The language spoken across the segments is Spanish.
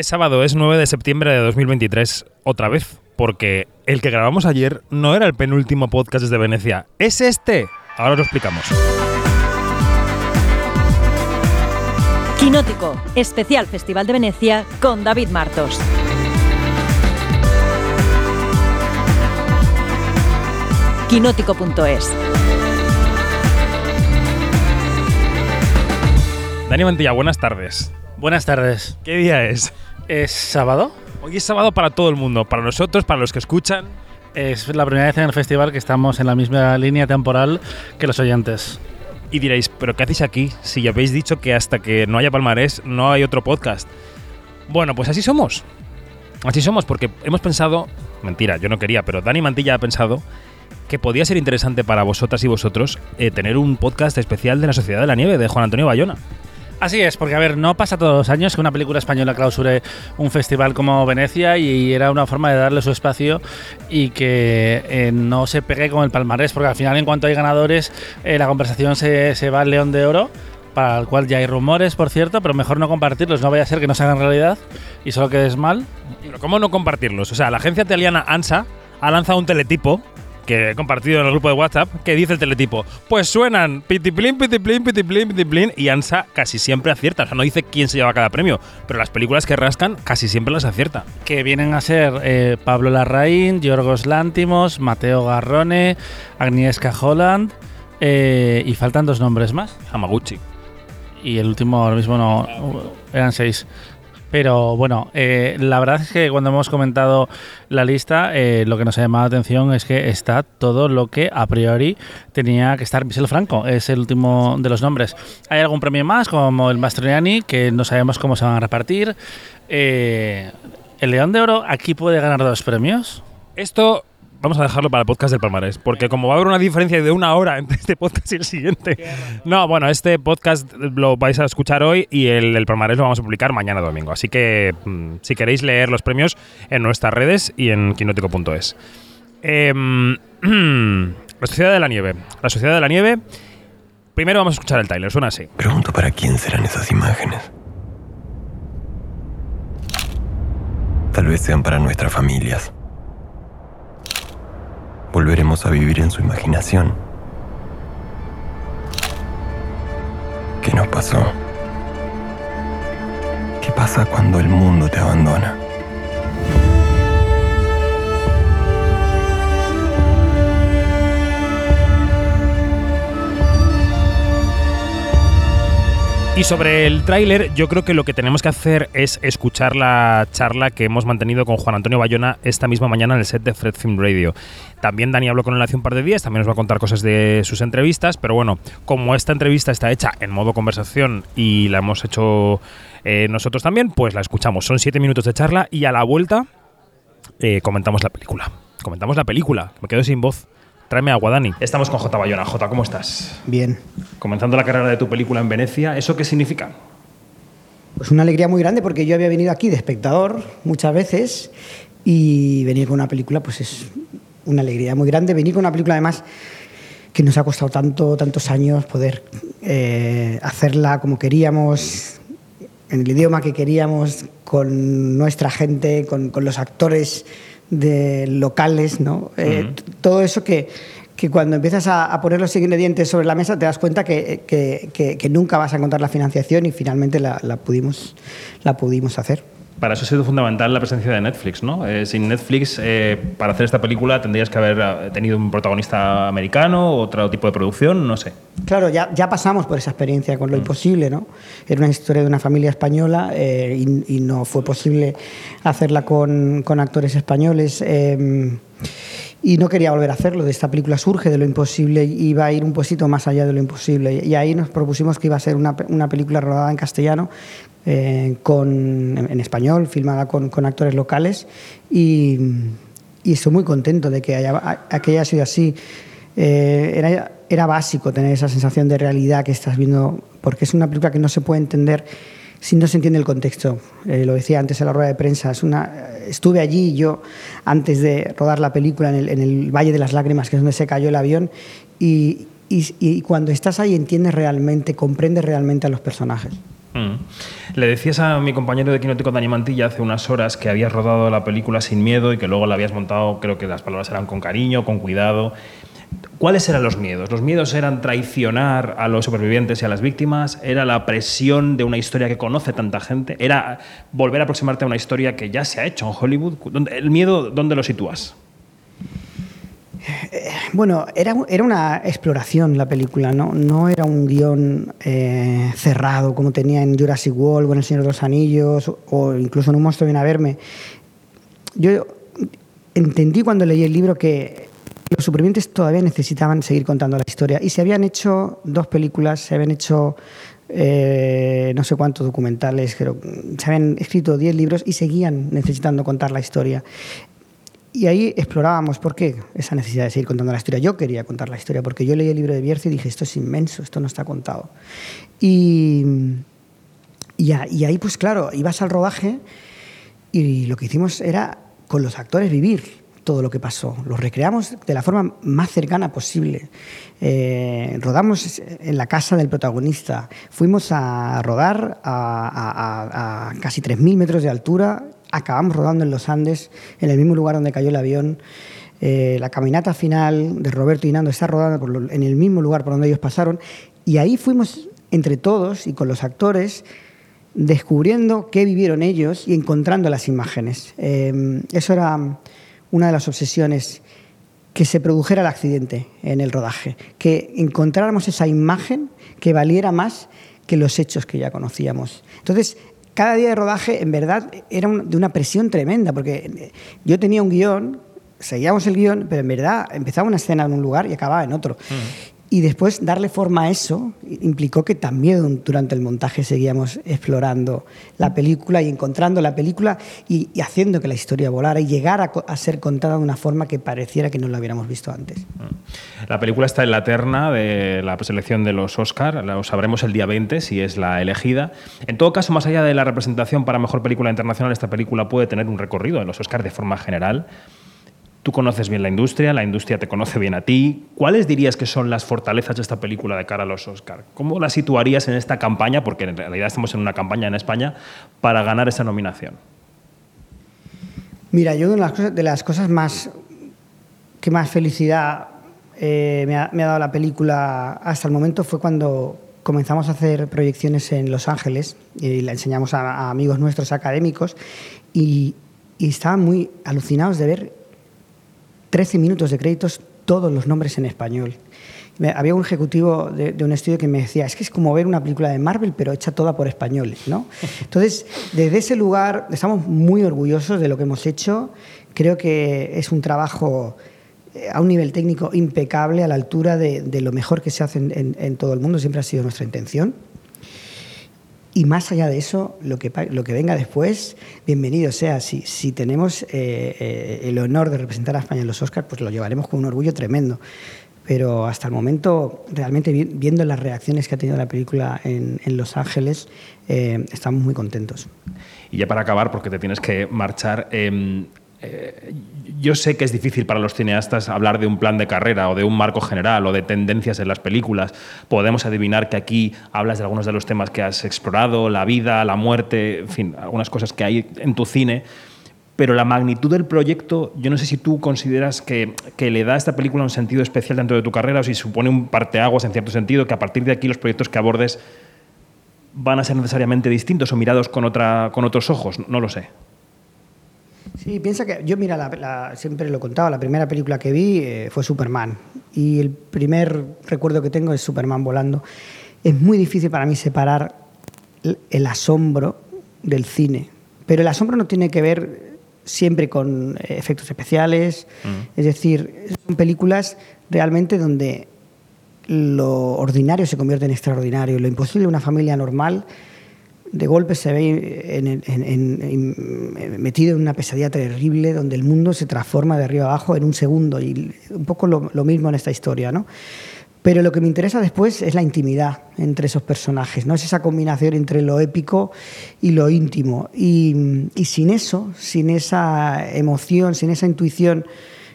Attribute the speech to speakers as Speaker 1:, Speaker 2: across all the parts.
Speaker 1: Es sábado, es 9 de septiembre de 2023, otra vez, porque el que grabamos ayer no era el penúltimo podcast desde Venecia, es este. Ahora lo explicamos.
Speaker 2: Quinótico, especial Festival de Venecia con David Martos. Quinótico.es
Speaker 1: Dani Mantilla, buenas tardes.
Speaker 3: Buenas tardes.
Speaker 1: ¿Qué día es?
Speaker 3: ¿Es sábado?
Speaker 1: Hoy es sábado para todo el mundo, para nosotros, para los que escuchan.
Speaker 3: Es la primera vez en el festival que estamos en la misma línea temporal que los oyentes.
Speaker 1: Y diréis, ¿pero qué hacéis aquí? Si ya habéis dicho que hasta que no haya palmarés no hay otro podcast. Bueno, pues así somos. Así somos porque hemos pensado, mentira, yo no quería, pero Dani Mantilla ha pensado que podía ser interesante para vosotras y vosotros eh, tener un podcast especial de la Sociedad de la Nieve de Juan Antonio Bayona.
Speaker 3: Así es, porque a ver, no pasa todos los años que una película española clausure un festival como Venecia y era una forma de darle su espacio y que eh, no se pegue con el palmarés, porque al final en cuanto hay ganadores eh, la conversación se, se va al León de Oro para el cual ya hay rumores, por cierto, pero mejor no compartirlos, no vaya a ser que no se hagan realidad y solo quedes mal.
Speaker 1: Pero ¿cómo no compartirlos? O sea, la agencia italiana ANSA ha lanzado un teletipo que he compartido en el grupo de WhatsApp que dice el teletipo, pues suenan pitiplin, pitiplin, pitiplin, pitiplin y ANSA casi siempre acierta. O sea, no dice quién se lleva cada premio, pero las películas que rascan casi siempre las acierta.
Speaker 3: Que vienen a ser eh, Pablo Larraín, Yorgos Lántimos, Mateo Garrone, Agnieszka Holland eh, y faltan dos nombres más.
Speaker 1: Hamaguchi.
Speaker 3: Y el último ahora mismo no, eran seis. Pero bueno, eh, la verdad es que cuando hemos comentado la lista, eh, lo que nos ha llamado la atención es que está todo lo que a priori tenía que estar. Michel Franco es el último de los nombres. Hay algún premio más, como el Mastroianni, que no sabemos cómo se van a repartir. Eh, el León de Oro aquí puede ganar dos premios.
Speaker 1: Esto vamos a dejarlo para el podcast del palmarés, porque como va a haber una diferencia de una hora entre este podcast y el siguiente. No, bueno, este podcast lo vais a escuchar hoy y el, el palmarés lo vamos a publicar mañana domingo. Así que mm, si queréis leer los premios en nuestras redes y en quinótico.es. Em, la Sociedad de la Nieve. La Sociedad de la Nieve. Primero vamos a escuchar el trailer, suena así.
Speaker 4: Pregunto para quién serán esas imágenes. Tal vez sean para nuestras familias. Volveremos a vivir en su imaginación. ¿Qué nos pasó? ¿Qué pasa cuando el mundo te abandona?
Speaker 1: Y sobre el tráiler, yo creo que lo que tenemos que hacer es escuchar la charla que hemos mantenido con Juan Antonio Bayona esta misma mañana en el set de Fred Film Radio. También Dani habló con él hace un par de días, también nos va a contar cosas de sus entrevistas, pero bueno, como esta entrevista está hecha en modo conversación y la hemos hecho eh, nosotros también, pues la escuchamos. Son siete minutos de charla y a la vuelta eh, comentamos la película. Comentamos la película, me quedo sin voz. Tráeme agua, Dani. Estamos con J. Bayona. J, ¿cómo estás?
Speaker 5: Bien.
Speaker 1: Comenzando la carrera de tu película en Venecia, ¿eso qué significa?
Speaker 5: Pues una alegría muy grande porque yo había venido aquí de espectador muchas veces y venir con una película pues es una alegría muy grande. Venir con una película además que nos ha costado tanto, tantos años poder eh, hacerla como queríamos, en el idioma que queríamos, con nuestra gente, con, con los actores de locales, ¿no? Eh, todo eso que, que cuando empiezas a, a poner los ingredientes sobre la mesa te das cuenta que, que- que- que nunca vas a encontrar la financiación y finalmente la, la pudimos, la pudimos hacer.
Speaker 1: Para eso ha sido fundamental la presencia de Netflix, ¿no? Eh, sin Netflix, eh, para hacer esta película tendrías que haber eh, tenido un protagonista americano, otro tipo de producción, no sé.
Speaker 5: Claro, ya, ya pasamos por esa experiencia con lo imposible, ¿no? Era una historia de una familia española eh, y, y no fue posible hacerla con, con actores españoles. eh, y no quería volver a hacerlo. De esta película surge de lo imposible y iba a ir un poquito más allá de lo imposible. Y ahí nos propusimos que iba a ser una, una película rodada en castellano, eh, con, en, español, filmada con, con actores locales. Y, y estoy muy contento de que haya, a- que haya sido así. Eh, era, era básico tener esa sensación de realidad que estás viendo, porque es una película que no se puede entender si no se entiende el contexto. Eh, lo decía antes en la rueda de prensa, es una, estuve allí yo antes de rodar la película en el, en el Valle de las Lágrimas, que es donde se cayó el avión, y, y- y cuando estás ahí entiendes realmente, comprendes realmente a los personajes.
Speaker 1: Mm. Le decías a mi compañero de Quinótico, Dani Mantilla, hace unas horas que habías rodado la película sin miedo y que luego la habías montado, creo que las palabras eran con cariño, con cuidado. ¿Cuáles eran los miedos? ¿Los miedos eran traicionar a los supervivientes y a las víctimas? ¿Era la presión de una historia que conoce tanta gente? ¿Era volver a aproximarte a una historia que ya se ha hecho en Hollywood? ¿El miedo dónde lo sitúas?
Speaker 5: Eh, bueno, era, era, una exploración la película, no, no era un guion eh, cerrado como tenía en Jurassic World o en El Señor de los Anillos o incluso en Un monstruo viene a verme. Yo entendí cuando leí el libro que los supervivientes todavía necesitaban seguir contando la historia y se habían hecho dos películas, se habían hecho eh, no sé cuántos documentales, pero se habían escrito diez libros y seguían necesitando contar la historia. Y ahí explorábamos por qué esa necesidad de seguir contando la historia. Yo quería contar la historia porque yo leí el libro de Bierce y dije, esto es inmenso, esto no está contado. Y, y, ahí, pues claro, ibas al rodaje y lo que hicimos era con los actores vivir todo lo que pasó. Lo recreamos de la forma más cercana posible. Eh, rodamos en la casa del protagonista. Fuimos a rodar a, a casi 3.000 metros de altura acabamos rodando en los Andes, en el mismo lugar donde cayó el avión. Eh, la caminata final de Roberto y Nando está rodando en el mismo lugar por donde ellos pasaron. Y ahí fuimos entre todos y con los actores descubriendo qué vivieron ellos y encontrando las imágenes. Eh, eso era una de las obsesiones, que se produjera el accidente en el rodaje, que encontráramos esa imagen que valiera más que los hechos que ya conocíamos. Entonces, cada día de rodaje, en verdad, era de una presión tremenda, porque eh, yo tenía un guion, seguíamos el guion, pero en verdad empezaba una escena en un lugar y acababa en otro. Y después darle forma a eso implicó que también durante el montaje seguíamos explorando la película y encontrando la película y, haciendo que la historia volara y llegara a, ser contada de una forma que pareciera que no la hubiéramos visto antes.
Speaker 1: La película está en la terna de la selección de los Oscar, lo sabremos el día 20 si es la elegida. En todo caso, más allá de la representación para mejor película internacional, esta película puede tener un recorrido en los Oscar de forma general. Tú conoces bien la industria, la industria te conoce bien a ti. ¿Cuáles dirías que son las fortalezas de esta película de cara a los Oscar? ¿Cómo la situarías en esta campaña? Porque en realidad estamos en una campaña en España para ganar esa nominación.
Speaker 5: Mira, yo de las cosas, más que más felicidad eh, me, ha, dado la película hasta el momento fue cuando comenzamos a hacer proyecciones en Los Ángeles y la enseñamos a, amigos nuestros académicos y, y estaban muy alucinados de ver 13 minutos de créditos, todos los nombres en español. Había un ejecutivo de, un estudio que me decía, es que es como ver una película de Marvel, pero hecha toda por españoles. ¿no? Entonces, desde ese lugar estamos muy orgullosos de lo que hemos hecho. Creo que es un trabajo eh, a un nivel técnico impecable, a la altura de, lo mejor que se hace en todo el mundo. Siempre ha sido nuestra intención. Y más allá de eso, lo que, lo que venga después, bienvenido sea. Si, si tenemos eh, eh, el honor de representar a España en los Oscars, pues lo llevaremos con un orgullo tremendo. Pero hasta el momento, realmente viendo las reacciones que ha tenido la película en, en Los Ángeles, eh, estamos muy contentos.
Speaker 1: Y ya para acabar, porque te tienes que marchar, em, eh, yo sé que es difícil para los cineastas hablar de un plan de carrera o de un marco general o de tendencias en las películas. Podemos adivinar que aquí hablas de algunos de los temas que has explorado, la vida, la muerte, en fin, algunas cosas que hay en tu cine. Pero la magnitud del proyecto, yo no sé si tú consideras que, que le da a esta película un sentido especial dentro de tu carrera o si supone un parteaguas en cierto sentido, que a partir de aquí los proyectos que abordes van a ser necesariamente distintos o mirados con, otra, con otros ojos. No lo sé.
Speaker 5: Sí, piensa que yo, mira, siempre lo he contado, la primera película que vi eh, fue Superman. Y el primer recuerdo que tengo es Superman volando. Es muy difícil para mí separar el, asombro del cine. Pero el asombro no tiene que ver siempre con eh, efectos especiales. Mm. Es decir, son películas realmente donde lo ordinario se convierte en extraordinario. Lo imposible de una familia normal de golpe se ve metido en una pesadilla terrible donde el mundo se transforma de arriba abajo en un segundo y un poco lo, mismo en esta historia, ¿no? Pero lo que me interesa después es la intimidad entre esos personajes, ¿no? Es esa combinación entre lo épico y lo íntimo. Y, sin eso, sin esa emoción, sin esa intuición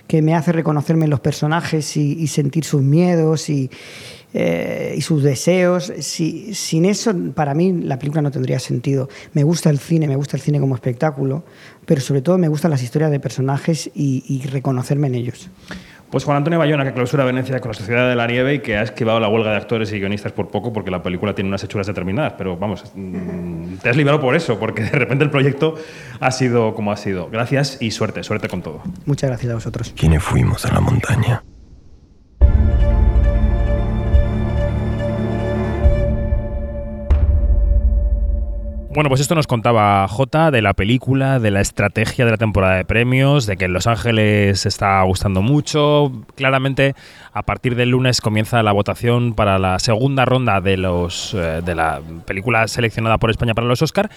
Speaker 5: que me hace reconocerme en los personajes y, sentir sus miedos y, eh, y sus deseos. Si, sin eso, para mí, la película no tendría sentido. Me gusta el cine, me gusta el cine como espectáculo, pero sobre todo me gustan las historias de personajes y, y reconocerme en ellos.
Speaker 1: Pues Juan Antonio Bayona, que clausura Venecia con la Sociedad de la Nieve y que ha esquivado la huelga de actores y guionistas por poco porque la película tiene unas hechuras determinadas. Pero vamos, mm, te has liberado por eso, porque de repente el proyecto ha sido como ha sido. Gracias y suerte, suerte con todo.
Speaker 5: Muchas gracias a vosotros.
Speaker 4: ¿Quiénes fuimos a la montaña?
Speaker 1: Bueno, pues esto nos contaba J de la película, de la estrategia de la temporada de premios, de que en Los Ángeles está gustando mucho. Claramente, a partir del lunes comienza la votación para la segunda ronda de los eh, de la película seleccionada por España para los Oscar.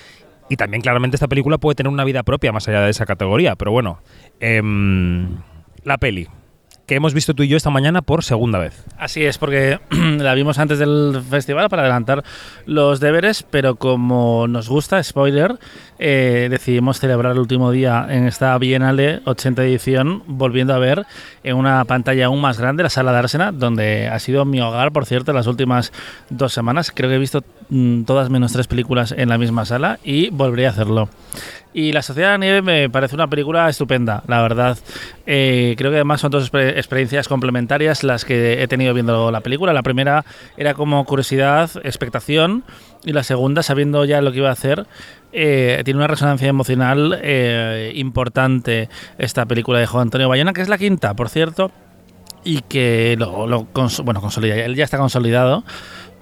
Speaker 1: Y también claramente esta película puede tener una vida propia más allá de esa categoría. Pero bueno, em, la peli que hemos visto tú y yo esta mañana por segunda vez.
Speaker 3: Así es, porque la vimos antes del festival para adelantar los deberes, pero como nos gusta, spoiler, eh, decidimos celebrar el último día en esta Bienale 80 edición, volviendo a ver en una pantalla aún más grande la sala de Arsenal, donde ha sido mi hogar, por cierto, las últimas dos semanas. Creo que he visto mm, todas menos tres películas en la misma sala y volveré a hacerlo. Y La Sociedad de la Nieve me parece una película estupenda, la verdad. Eh, creo que además son dos experiencias complementarias las que he tenido viendo la película. La primera era como curiosidad, expectación, y la segunda, sabiendo ya lo que iba a hacer, eh, tiene una resonancia emocional eh, importante esta película de Juan Antonio Bayona, que es la quinta, por cierto, y que lo, lo bueno, consolida, él ya está consolidado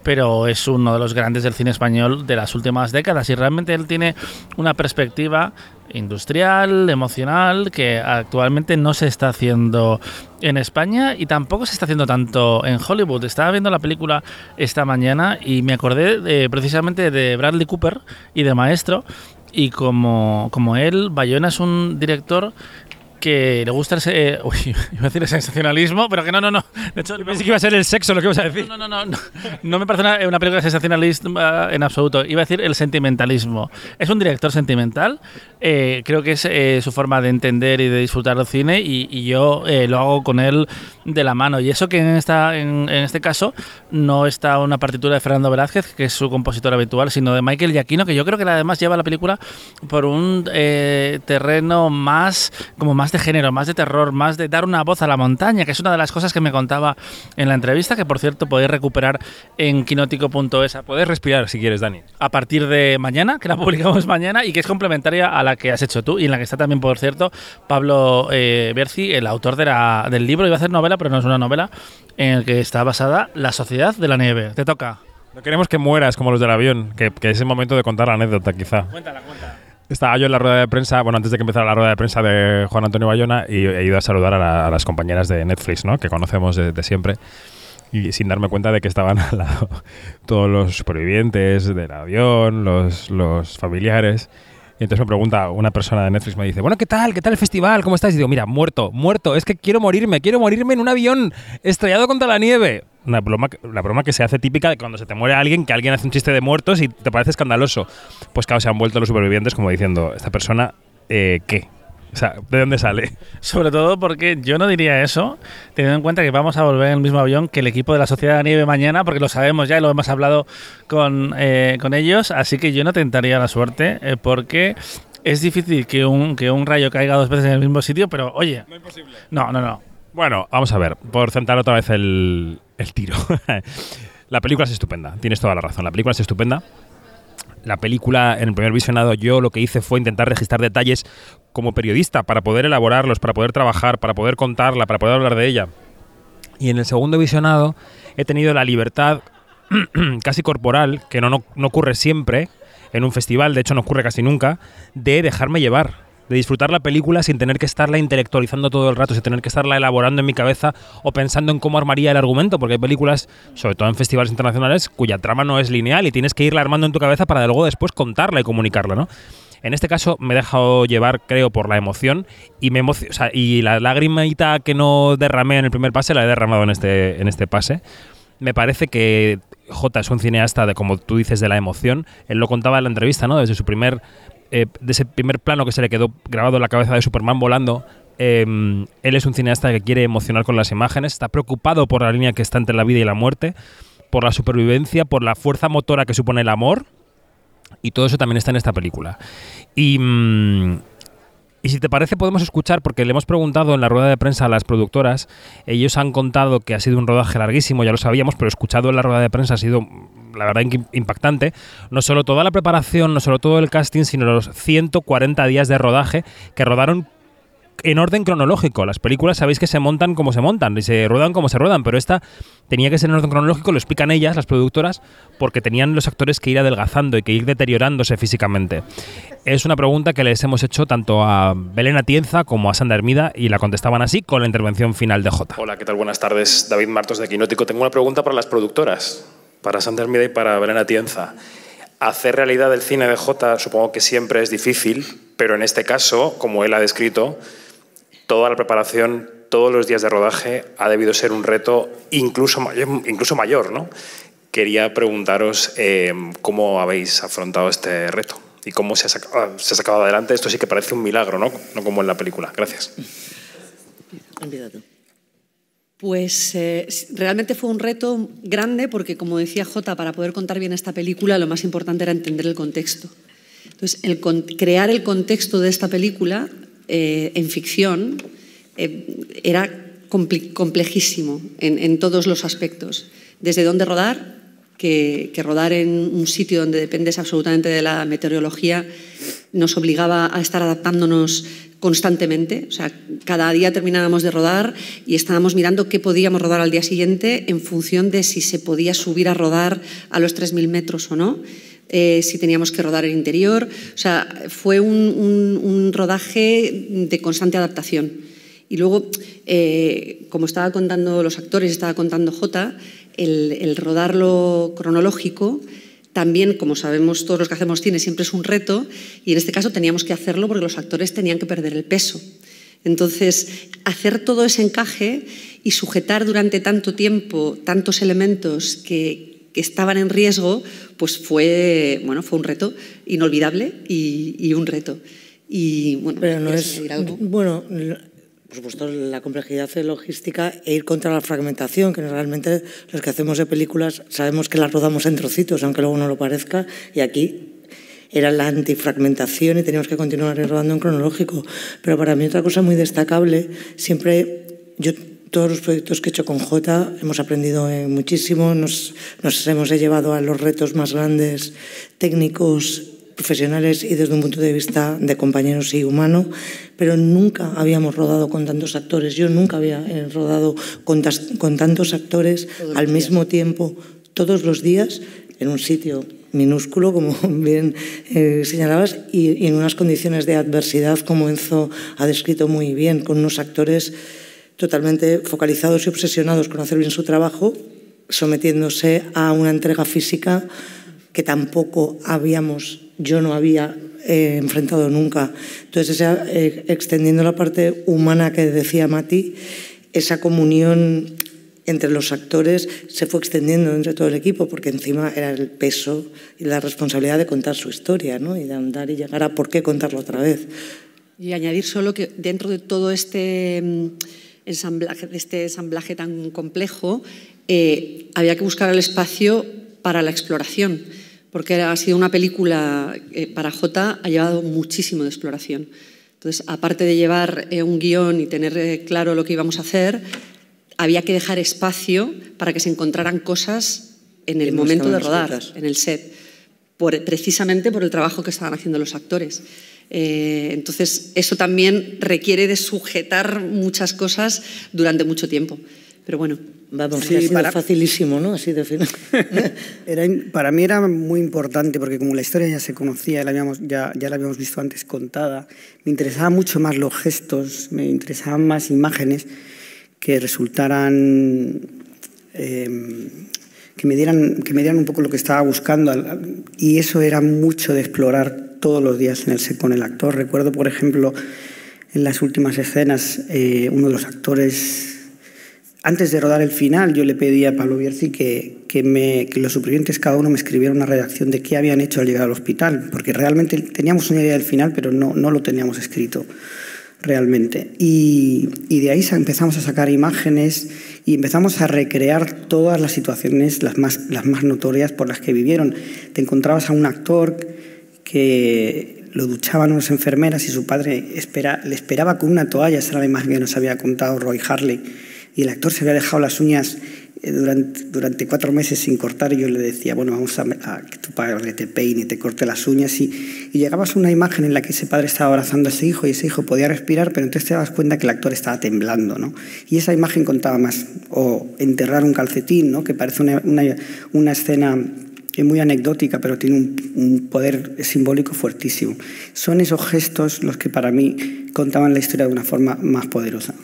Speaker 3: pero es uno de los grandes del cine español de las últimas décadas y realmente él tiene una perspectiva industrial, emocional, que actualmente no se está haciendo en España y tampoco se está haciendo tanto en Hollywood. Estaba viendo la película esta mañana y me acordé precisamente de Bradley Cooper y de Maestro. Y como, como él, Bayona es un director que le gusta el, uy, iba a decir el sensacionalismo, pero que no, no, no.
Speaker 1: De hecho, pensé que iba a ser el sexo lo que ibas a decir.
Speaker 3: No, no, no, no, no me parece una, película sensacionalista en absoluto. Iba a decir el sentimentalismo. Es un director sentimental. Eh, creo que es eh, su forma de entender y de disfrutar del cine y, yo eh, lo hago con él de la mano. Y eso que en, esta, en, este caso no está una partitura de Fernando Velázquez, que es su compositor habitual, sino de Michael Giacchino, que yo creo que además lleva la película por un terreno más, como más de género, más de terror, más de dar una voz a la montaña, que es una de las cosas que me contaba en la entrevista, que por cierto podéis recuperar en quinótico.es.
Speaker 1: Puedes respirar si quieres, Dani.
Speaker 3: A partir de mañana, que la publicamos mañana y que es complementaria a la que has hecho tú y en la que está también, por cierto, Pablo eh, Berci, el autor de la, del libro. Iba a hacer novela, pero no es una novela, en el que está basada La Sociedad de la Nieve. Te toca.
Speaker 1: No queremos que mueras como los del avión, que, que es el momento de contar la anécdota, quizá.
Speaker 3: Cuéntala, cuéntala.
Speaker 1: Estaba yo en la rueda de prensa, bueno, antes de que empezara la rueda de prensa de Juan Antonio Bayona, y he ido a saludar a, las compañeras de Netflix, ¿no? Que conocemos de, siempre. Y sin darme cuenta de que estaban al lado todos los supervivientes del avión, los, los familiares. Y entonces me pregunta una persona de Netflix, me dice, bueno, ¿qué tal? ¿Qué tal el festival? ¿Cómo estás? Y digo, mira, muerto, muerto, es que quiero morirme, quiero morirme en un avión estrellado contra la nieve. Una broma, la broma que se hace típica de cuando se te muere alguien, que alguien hace un chiste de muertos y te parece escandaloso. Pues claro, se han vuelto los supervivientes como diciendo, esta persona, eh, ¿qué? O sea, ¿de dónde sale?
Speaker 3: Sobre todo porque yo no diría eso, teniendo en cuenta que vamos a volver en el mismo avión que el equipo de la Sociedad de Nieve mañana, porque lo sabemos ya y lo hemos hablado con, eh, con ellos, así que yo no tentaría la suerte, eh, porque es difícil que un, que un rayo caiga dos veces en el mismo sitio, pero oye...
Speaker 1: No imposible.
Speaker 3: No, no, no.
Speaker 1: Bueno, vamos a ver, por centrar otra vez el, el tiro. la película es estupenda, tienes toda la razón, la película es estupenda la película, en el primer visionado, yo lo que hice fue intentar registrar detalles como periodista para poder elaborarlos, para poder trabajar, para poder contarla, para poder hablar de ella. Y en el segundo visionado he tenido la libertad casi corporal, que no, no ocurre siempre en un festival, de hecho no ocurre casi nunca, de dejarme llevar de disfrutar la película sin tener que estarla intelectualizando todo el rato, sin tener que estarla elaborando en mi cabeza o pensando en cómo armaría el argumento, porque hay películas, sobre todo en festivales internacionales, cuya trama no es lineal y tienes que irla armando en tu cabeza para luego después contarla y comunicarla, ¿no? En este caso me he dejado llevar, creo, por la emoción y me o sea, y la lagrimita que no derramé en el primer pase la he derramado en este, en este pase. Me parece que J es un cineasta de, como tú dices, de la emoción. Él lo contaba en la entrevista, ¿no? Desde su primer eh, de ese primer plano que se le quedó grabado en la cabeza de Superman volando, Em, él es un cineasta que quiere emocionar con las imágenes, está preocupado por la línea que está entre la vida y la muerte, por la supervivencia, por la fuerza motora que supone el amor, y todo eso también está en esta película. Y, mm, y si te parece podemos escuchar, porque le hemos preguntado en la rueda de prensa a las productoras, ellos han contado que ha sido un rodaje larguísimo, ya lo sabíamos, pero escuchado en la rueda de prensa ha sido la verdad impactante, no solo toda la preparación, no solo todo el casting, sino los 140 días de rodaje que rodaron en orden cronológico. Las películas sabéis que se montan como se montan y se ruedan como se ruedan, pero esta tenía que ser en orden cronológico, lo explican ellas, las productoras, porque tenían los actores que ir adelgazando y que ir deteriorándose físicamente. Es una pregunta que les hemos hecho tanto a Belén Atienza como a Sandra Hermida y la contestaban así con la intervención final de J.
Speaker 6: Hola, ¿qué tal? Buenas tardes. David Martos de Quinótico. Tengo una pregunta para las productoras para Sandra Hermida y para Belén Atienza. Hacer realidad el cine de J supongo que siempre es difícil, pero en este caso, como él ha descrito, toda la preparación, todos los días de rodaje ha debido ser un reto incluso mayor, incluso mayor ¿no? Quería preguntaros eh, cómo habéis afrontado este reto y cómo se ha, sacado, se ha, sacado, adelante. Esto sí que parece un milagro, ¿no? No como en la película. Gracias.
Speaker 7: Pues eh, realmente fue un reto grande porque, como decía Jota, para poder contar bien esta película lo más importante era entender el contexto. Entonces, crear el contexto de esta película eh, en ficción eh, era complejísimo en, todos los aspectos. Desde dónde rodar, que, rodar en un sitio donde dependes absolutamente de la meteorología nos obligaba a estar adaptándonos constantemente. O sea, cada día terminábamos de rodar y estábamos mirando qué podíamos rodar al día siguiente en función de si se podía subir a rodar a los 3.000 metros o no. Eh, si teníamos que rodar el interior. O sea, fue un, rodaje de constante adaptación. Y luego, eh, como estaba contando los actores, estaba contando Jota, el, el rodarlo cronológico también, como sabemos todos los que hacemos cine, siempre es un reto y en este caso teníamos que hacerlo porque los actores tenían que perder el peso. Entonces, hacer todo ese encaje y sujetar durante tanto tiempo tantos elementos que, estaban en riesgo, pues fue, bueno, fue un reto inolvidable y, un reto. Y
Speaker 8: bueno, Pero no es, bueno, por supuesto, la complejidad de logística e ir contra la fragmentación, que realmente los que hacemos de películas sabemos que las rodamos en trocitos, aunque luego no lo parezca, y aquí era la antifragmentación y teníamos que continuar rodando en cronológico. Pero para mí otra cosa muy destacable, siempre yo todos los proyectos que he hecho con J hemos aprendido eh, muchísimo, nos, nos hemos llevado a los retos más grandes técnicos profesionales y desde un punto de vista de compañeros y humano, pero nunca habíamos rodado con tantos actores. Yo nunca había eh, rodado con, con tantos actores al mismo tiempo, todos los días, en un sitio minúsculo, como bien eh, señalabas, y, y en unas condiciones de adversidad, como Enzo ha descrito muy bien, con unos actores totalmente focalizados y obsesionados con hacer bien su trabajo, sometiéndose a una entrega física que tampoco habíamos yo no había eh, enfrentado nunca. Entonces, eh, extendiendo la parte humana que decía Mati, esa comunión entre los actores se fue extendiendo entre todo el equipo, porque encima era el peso y la responsabilidad de contar su historia, ¿no? y de andar y llegar a por qué contarlo otra vez.
Speaker 7: Y añadir solo que dentro de todo este mm, ensamblaje, de este ensamblaje tan complejo, eh, había que buscar el espacio para la exploración porque ha sido una película eh, para J, ha llevado muchísimo de exploración. Entonces, aparte de llevar eh, un guion y tener eh, claro lo que íbamos a hacer, había que dejar espacio para que se encontraran cosas en el momento de rodar, en el set, precisamente por el trabajo que estaban haciendo los actores. Entonces, eso también requiere de sujetar muchas cosas durante mucho tiempo. Pero bueno,
Speaker 8: Vamos, sí, para... facilísimo, ¿no? Así de
Speaker 5: era, para mí era muy importante porque como la historia ya se conocía, la habíamos, ya, ya la habíamos visto antes contada, me interesaban mucho más los gestos, me interesaban más imágenes que resultaran... Em, que me, dieran, que me dieran un poco lo que estaba buscando y eso era mucho de explorar todos los días en el set con el actor. Recuerdo, por ejemplo, en las últimas escenas, eh, uno de los actores antes de rodar el final, yo le pedí a Pablo Bierzi que, que, los supervivientes cada uno me escribiera una redacción de qué habían hecho al llegar al hospital, porque realmente teníamos una idea del final, pero no, no lo teníamos escrito. realmente. Y, y, de ahí empezamos a sacar imágenes y empezamos a recrear todas las situaciones, las más, las más notorias por las que vivieron. Te encontrabas a un actor que lo duchaban unas enfermeras y su padre le esperaba con una toalla, esa era la imagen que nos había contado Roy Harley, y el actor se había dejado las uñas eh, durante, durante cuatro meses sin cortar y yo le decía, bueno, vamos a, que tu padre te peine y te corte las uñas y, y, llegabas a una imagen en la que ese padre estaba abrazando a ese hijo y ese hijo podía respirar, pero entonces te dabas cuenta que el actor estaba temblando, ¿no? Y esa imagen contaba más, o enterrar un calcetín, ¿no? Que parece una, una, una escena muy anecdótica, pero tiene un, un, poder simbólico fuertísimo. Son esos gestos los que para mí contaban la historia de una forma más poderosa.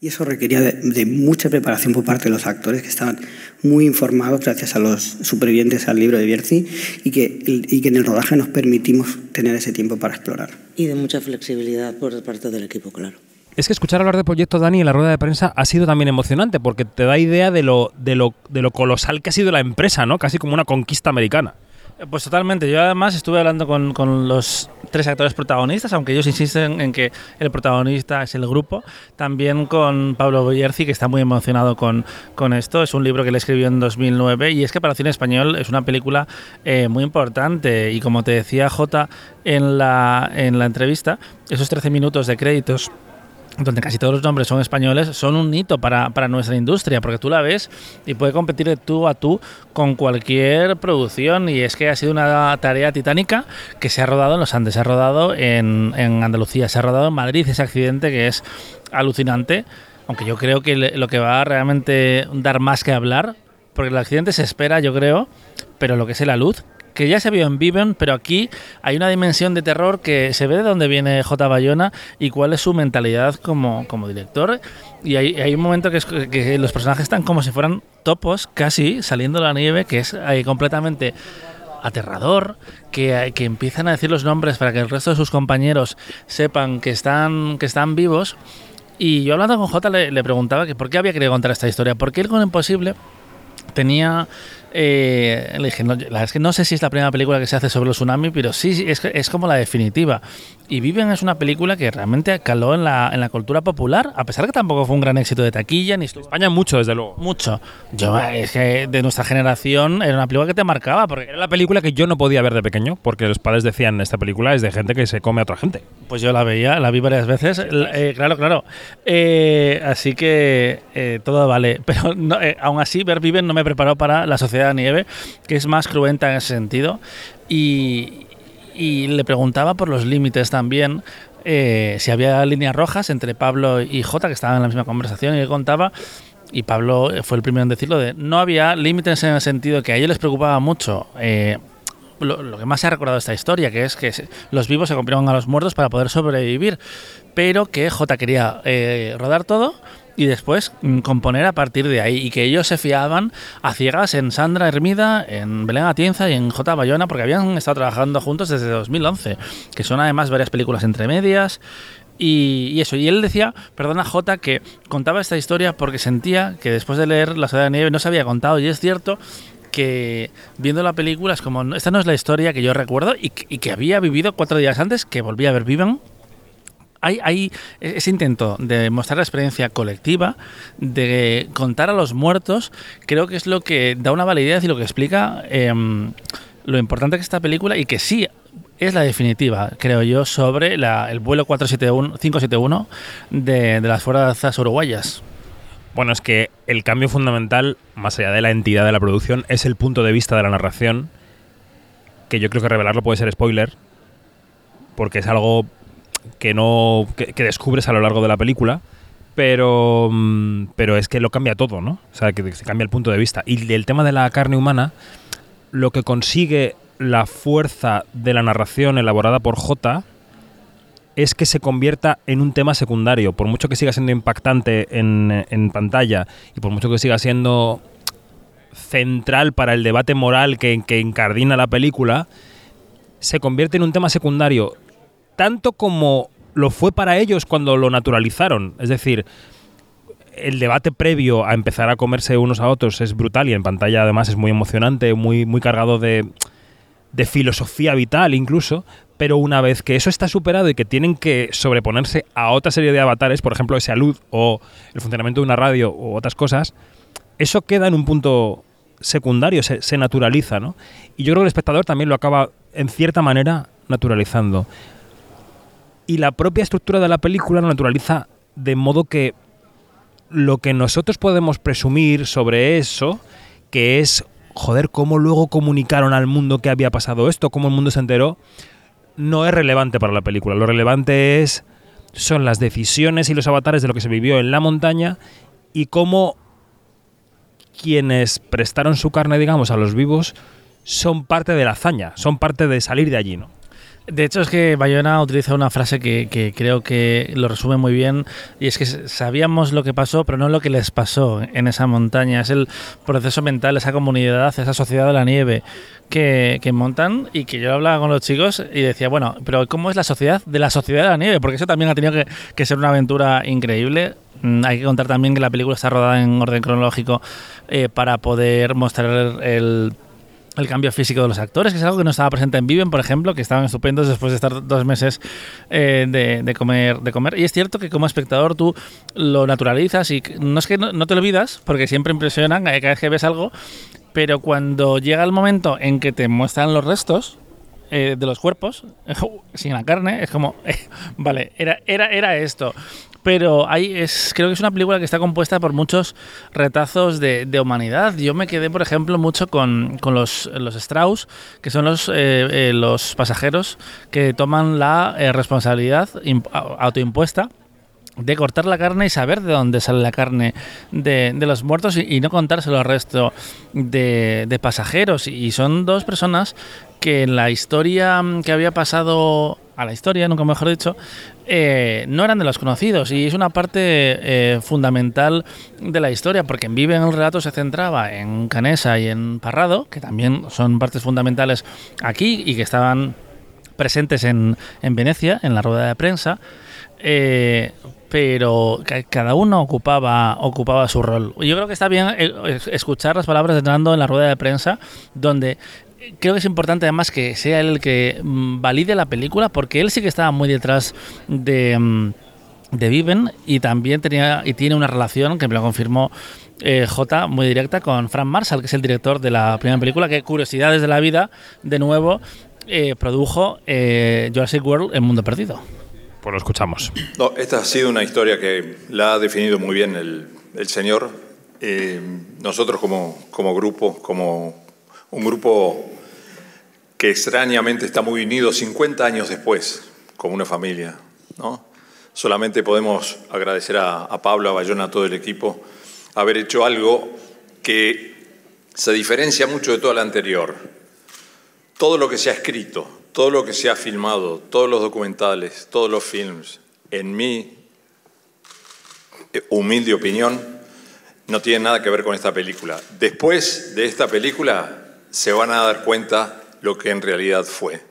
Speaker 5: Y eso requería de, de, mucha preparación por parte de los actores que estaban muy informados gracias a los supervivientes al libro de Bierzi y que, y que en el rodaje nos permitimos tener ese tiempo para explorar.
Speaker 8: Y de mucha flexibilidad por parte del equipo, claro.
Speaker 1: Es que escuchar hablar de proyecto Dani en la rueda de prensa ha sido también emocionante porque te da idea de lo, de lo, de lo colosal que ha sido la empresa, ¿no? Casi como una conquista americana.
Speaker 3: Pues totalmente. Yo además estuve hablando con, con, los tres actores protagonistas, aunque ellos insisten en que el protagonista es el grupo. También con Pablo Boyerzi, que está muy emocionado con, con esto. Es un libro que le escribió en 2009 y es que para el cine español es una película eh, muy importante. Y como te decía Jota en la, en la entrevista, esos 13 minutos de créditos donde casi todos los nombres son españoles, son un hito para, para, nuestra industria, porque tú la ves y puede competir de tú a tú con cualquier producción. Y es que ha sido una tarea titánica que se ha rodado en los Andes, se ha rodado en, en Andalucía, se ha rodado en Madrid, ese accidente que es alucinante. Aunque yo creo que lo que va a realmente dar más que hablar, porque el accidente se espera, yo creo, pero lo que es la luz, que ya se vio en Viven, pero aquí hay una dimensión de terror que se ve de dónde viene J. Bayona y cuál es su mentalidad como, como director. Y hay, hay un momento que, los personajes están como si fueran topos, casi saliendo de la nieve, que es ahí completamente aterrador, que, que, empiezan a decir los nombres para que el resto de sus compañeros sepan que están, que están vivos. Y yo hablando con J le, le preguntaba que por qué había querido contar esta historia, porque él con Imposible tenía eh, le dije, no, la es que no sé si es la primera película que se hace sobre los tsunami, pero sí, es, es como la definitiva. Y Viven es una película que realmente caló en la, en la cultura popular, a pesar que tampoco fue un gran éxito de taquilla. Ni
Speaker 1: España mucho, desde luego.
Speaker 3: Mucho. Yo, es que de nuestra generación era una película que te marcaba. Porque
Speaker 1: era la película que yo no podía ver de pequeño, porque los padres decían, esta película es de gente que se come a otra gente.
Speaker 3: Pues yo la veía, la vi varias veces. Eh, claro, claro. Eh, así que eh, todo vale. Pero no, eh, aún así, ver Viven no me preparó para la sociedad de nieve, que es más cruenta en ese sentido. Y, y le preguntaba por los límites también, eh, si había líneas rojas entre Pablo y Jota, que estaban en la misma conversación, y él contaba, y Pablo fue el primero en decirlo, de no había límites en el sentido que a ellos les preocupaba mucho. Eh, lo, que más se ha recordado de esta historia, que es que los vivos se compraron a los muertos para poder sobrevivir, pero que J quería eh, rodar todo y después mm, componer a partir de ahí. Y que ellos se fiaban a ciegas en Sandra Hermida, en Belén Atienza y en J. Bayona porque habían estado trabajando juntos desde 2011, que son además varias películas entre medias. Y, eso, y él decía, perdona J, que contaba esta historia porque sentía que después de leer La Ciudad de Nieve no se había contado. Y es cierto que viendo la película es como, esta no es la historia que yo recuerdo y, y que había vivido cuatro días antes, que volví a ver Vivan hay, ese intento de mostrar la experiencia colectiva, de contar a los muertos, creo que es lo que da una validez y lo que explica eh, lo importante que es esta película y que sí es la definitiva, creo yo, sobre el vuelo 471, 571 de, de las fuerzas uruguayas.
Speaker 1: Bueno, es que el cambio fundamental, más allá de la entidad de la producción, es el punto de vista de la narración, que yo creo que revelarlo puede ser spoiler, porque es algo que no que, descubres a lo largo de la película pero pero es que lo cambia todo no o sea que se cambia el punto de vista. Y del tema de la carne humana lo que consigue la fuerza de la narración elaborada por J es que se convierta en un tema secundario. Por mucho que siga siendo impactante en, en pantalla y por mucho que siga siendo central para el debate moral que, que incardina la película se convierte en un tema secundario tanto como lo fue para ellos cuando lo naturalizaron. Es decir, el debate previo a empezar a comerse unos a otros es brutal y en pantalla además es muy emocionante, muy, muy cargado de, de filosofía vital incluso, pero una vez que eso está superado y que tienen que sobreponerse a otra serie de avatares, por ejemplo, esa luz o el funcionamiento de una radio u otras cosas, eso queda en un punto secundario, se, se naturaliza, ¿no? Y yo creo que el espectador también lo acaba, en cierta manera, naturalizando. Y la propia estructura de la película lo naturaliza de modo que lo que nosotros podemos presumir sobre eso, que es, joder, cómo luego comunicaron al mundo que había pasado esto, cómo el mundo se enteró, no es relevante para la película. Lo relevante es son las decisiones y los avatares de lo que se vivió en la montaña y cómo quienes prestaron su carne, digamos, a los vivos son parte de la hazaña, son parte de salir de allí, ¿no?
Speaker 3: De hecho, es que Bayona utiliza una frase que, creo que lo resume muy bien, y es que sabíamos lo que pasó, pero no lo que les pasó en esa montaña. Es el proceso mental, esa comunidad, esa sociedad de la nieve que, montan, y que yo hablaba con los chicos y decía, bueno, pero ¿cómo es la sociedad de la sociedad de la nieve? Porque eso también ha tenido que, que ser una aventura increíble. Mm, hay que contar también que la película está rodada en orden cronológico eh, para poder mostrar el el cambio físico de los actores, que es algo que no estaba presente en Viven, por ejemplo, que estaban estupendos después de estar dos meses eh, de, comer, de comer. Y es cierto que como espectador tú lo naturalizas y no es que no, no te olvidas, porque siempre impresionan cada vez que ves algo, pero cuando llega el momento en que te muestran los restos, eh, de los cuerpos, sin la carne, es como, eh, vale, era, era, era esto pero hay, es, creo que es una película que está compuesta por muchos retazos de, humanidad. Yo me quedé, por ejemplo, mucho con, los, Strauss, que son los, eh, eh, los pasajeros que toman la eh, responsabilidad autoimpuesta de cortar la carne y saber de dónde sale la carne de, los muertos y, no contárselo al resto de pasajeros. Y son dos personas que en la historia que había pasado a la historia, nunca mejor dicho, eh, no eran de los conocidos y es una parte eh, fundamental de la historia porque en Vive en el relato se centraba en Canesa y en Parrado, que también son partes fundamentales aquí y que estaban presentes en, en Venecia, en la rueda de prensa. Eh, pero cada uno ocupaba, ocupaba su rol. Yo creo que está bien escuchar las palabras de Nando en la rueda de prensa, donde creo que es importante además que sea él el que mm, valide la película, porque él sí que estaba muy detrás de, mm, de Viven y también tenía y tiene una relación que me lo confirmó eh, J muy directa con Frank Marshall, que es el director de la primera película, que Curiosidades de la Vida, de nuevo, eh, produjo eh, Jurassic World en Mundo Perdido.
Speaker 1: Pues lo escuchamos.
Speaker 9: No, esta ha sido una historia que la ha definido muy bien el, el señor. Eh, nosotros como, como grupo, como un grupo que extrañamente está muy unido 50 años después, como una familia. ¿no? Solamente podemos agradecer a, Pablo, a Bayona, a todo el equipo, haber hecho algo que se diferencia mucho de todo lo anterior. Todo lo que se ha escrito, todo lo que se ha filmado, todos los documentales, todos los films, en mi humilde opinión, no tienen nada que ver con esta película. Después de esta película se van a dar cuenta lo que en realidad fue.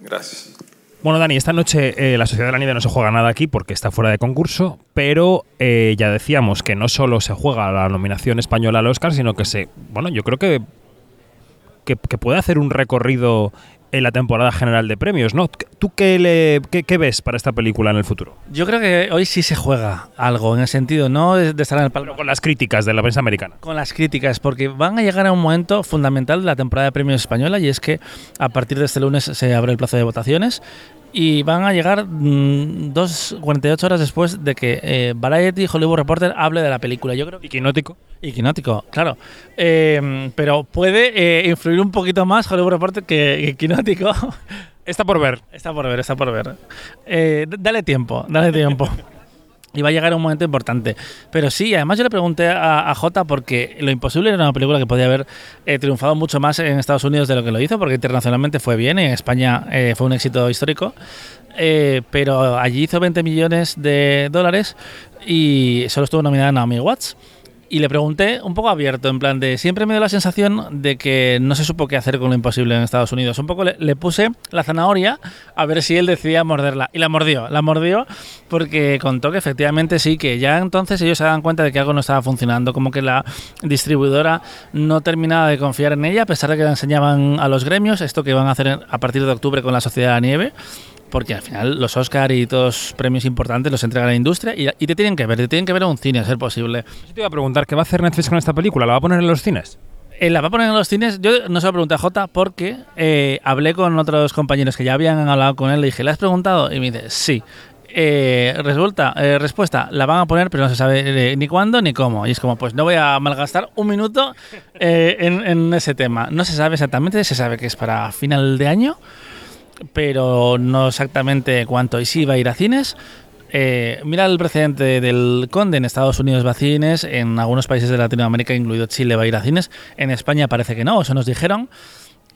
Speaker 9: Gracias.
Speaker 1: Bueno, Dani, esta noche eh, la Sociedad de la Nieve no se juega nada aquí porque está fuera de concurso, pero eh, ya decíamos que no solo se juega la nominación española al Oscar, sino que se, bueno, yo creo que, que, que puede hacer un recorrido en la temporada general de premios, ¿no? ¿Tú qué, le, qué, qué, ves para esta película en el futuro?
Speaker 3: Yo creo que hoy sí se juega algo, en el sentido no de estar en el
Speaker 1: palco. con las críticas de la prensa americana.
Speaker 3: Con las críticas, porque van a llegar a un momento fundamental de la temporada de premios española y es que a partir de este lunes se abre el plazo de votaciones y van a llegar mmm, dos, 48 horas después de que eh, Variety Hollywood Reporter hable de la película. Yo creo
Speaker 1: y Quinótico.
Speaker 3: Y Quinótico, claro. Eh, pero puede eh, influir un poquito más Hollywood Reporter que, que Quinótico.
Speaker 1: Está por ver.
Speaker 3: Está por ver, está por ver. Eh, dale tiempo, dale tiempo. Y va a llegar un momento importante. Pero sí, además yo le pregunté a, a J porque Lo Imposible era una película que podía haber eh, triunfado mucho más en Estados Unidos de lo que lo hizo, porque internacionalmente fue bien, en España eh, fue un éxito histórico. Eh, pero allí hizo 20 millones de dólares y solo estuvo nominada Naomi Watts. Y le pregunté un poco abierto, en plan de, siempre me dio la sensación de que no se supo qué hacer con lo imposible en Estados Unidos. Un poco le, puse la zanahoria a ver si él decidía morderla. Y la mordió, la mordió porque contó que efectivamente sí, que ya entonces ellos se dan cuenta de que algo no estaba funcionando, como que la distribuidora no terminaba de confiar en ella, a pesar de que le enseñaban a los gremios esto que van a hacer a partir de octubre con la Sociedad de la Nieve porque al final los Oscar y todos los premios importantes los entrega la industria y, y te tienen que ver, te tienen que ver en un cine a ser posible.
Speaker 1: Yo te iba a preguntar, ¿qué va a hacer Netflix con esta película? ¿La va a poner en los cines?
Speaker 3: Eh, la va a poner en los cines. Yo no se lo pregunté a Jota porque eh, hablé con otros compañeros que ya habían hablado con él. Le dije, ¿le has preguntado? Y me dice, sí. Eh, resulta, eh, respuesta, la van a poner, pero no se sabe eh, ni cuándo ni cómo. Y es como, pues no voy a malgastar un minuto eh, en, en ese tema. No se sabe exactamente, se sabe que es para final de año, pero no exactamente cuánto. Y sí va a ir a cines. Eh, mira el precedente del Conde en Estados Unidos va a cines, en algunos países de Latinoamérica, incluido Chile, va a ir a cines. En España parece que no, eso nos dijeron.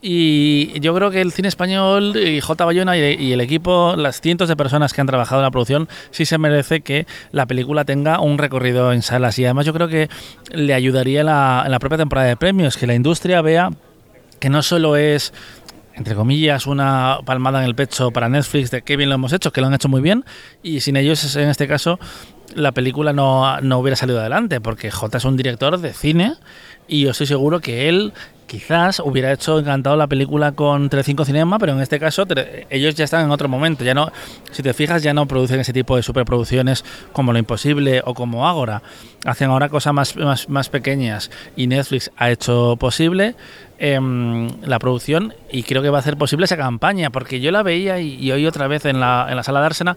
Speaker 3: Y yo creo que el cine español y J. Bayona y el equipo, las cientos de personas que han trabajado en la producción, sí se merece que la película tenga un recorrido en salas. Y además yo creo que le ayudaría en la, en la propia temporada de premios, que la industria vea que no solo es entre comillas, una palmada en el pecho para Netflix de qué bien lo hemos hecho, que lo han hecho muy bien, y sin ellos, en este caso, la película no, no hubiera salido adelante, porque J es un director de cine, y yo estoy seguro que él quizás hubiera hecho encantado la película con Telecinco Cinema, pero en este caso ellos ya están en otro momento. Ya no, si te fijas, ya no producen ese tipo de superproducciones como Lo Imposible o como Ágora. Hacen ahora cosas más, más, más pequeñas y Netflix ha hecho posible em, la producción y creo que va a hacer posible esa campaña, porque yo la veía y, y hoy otra vez en la, en la sala de Ársena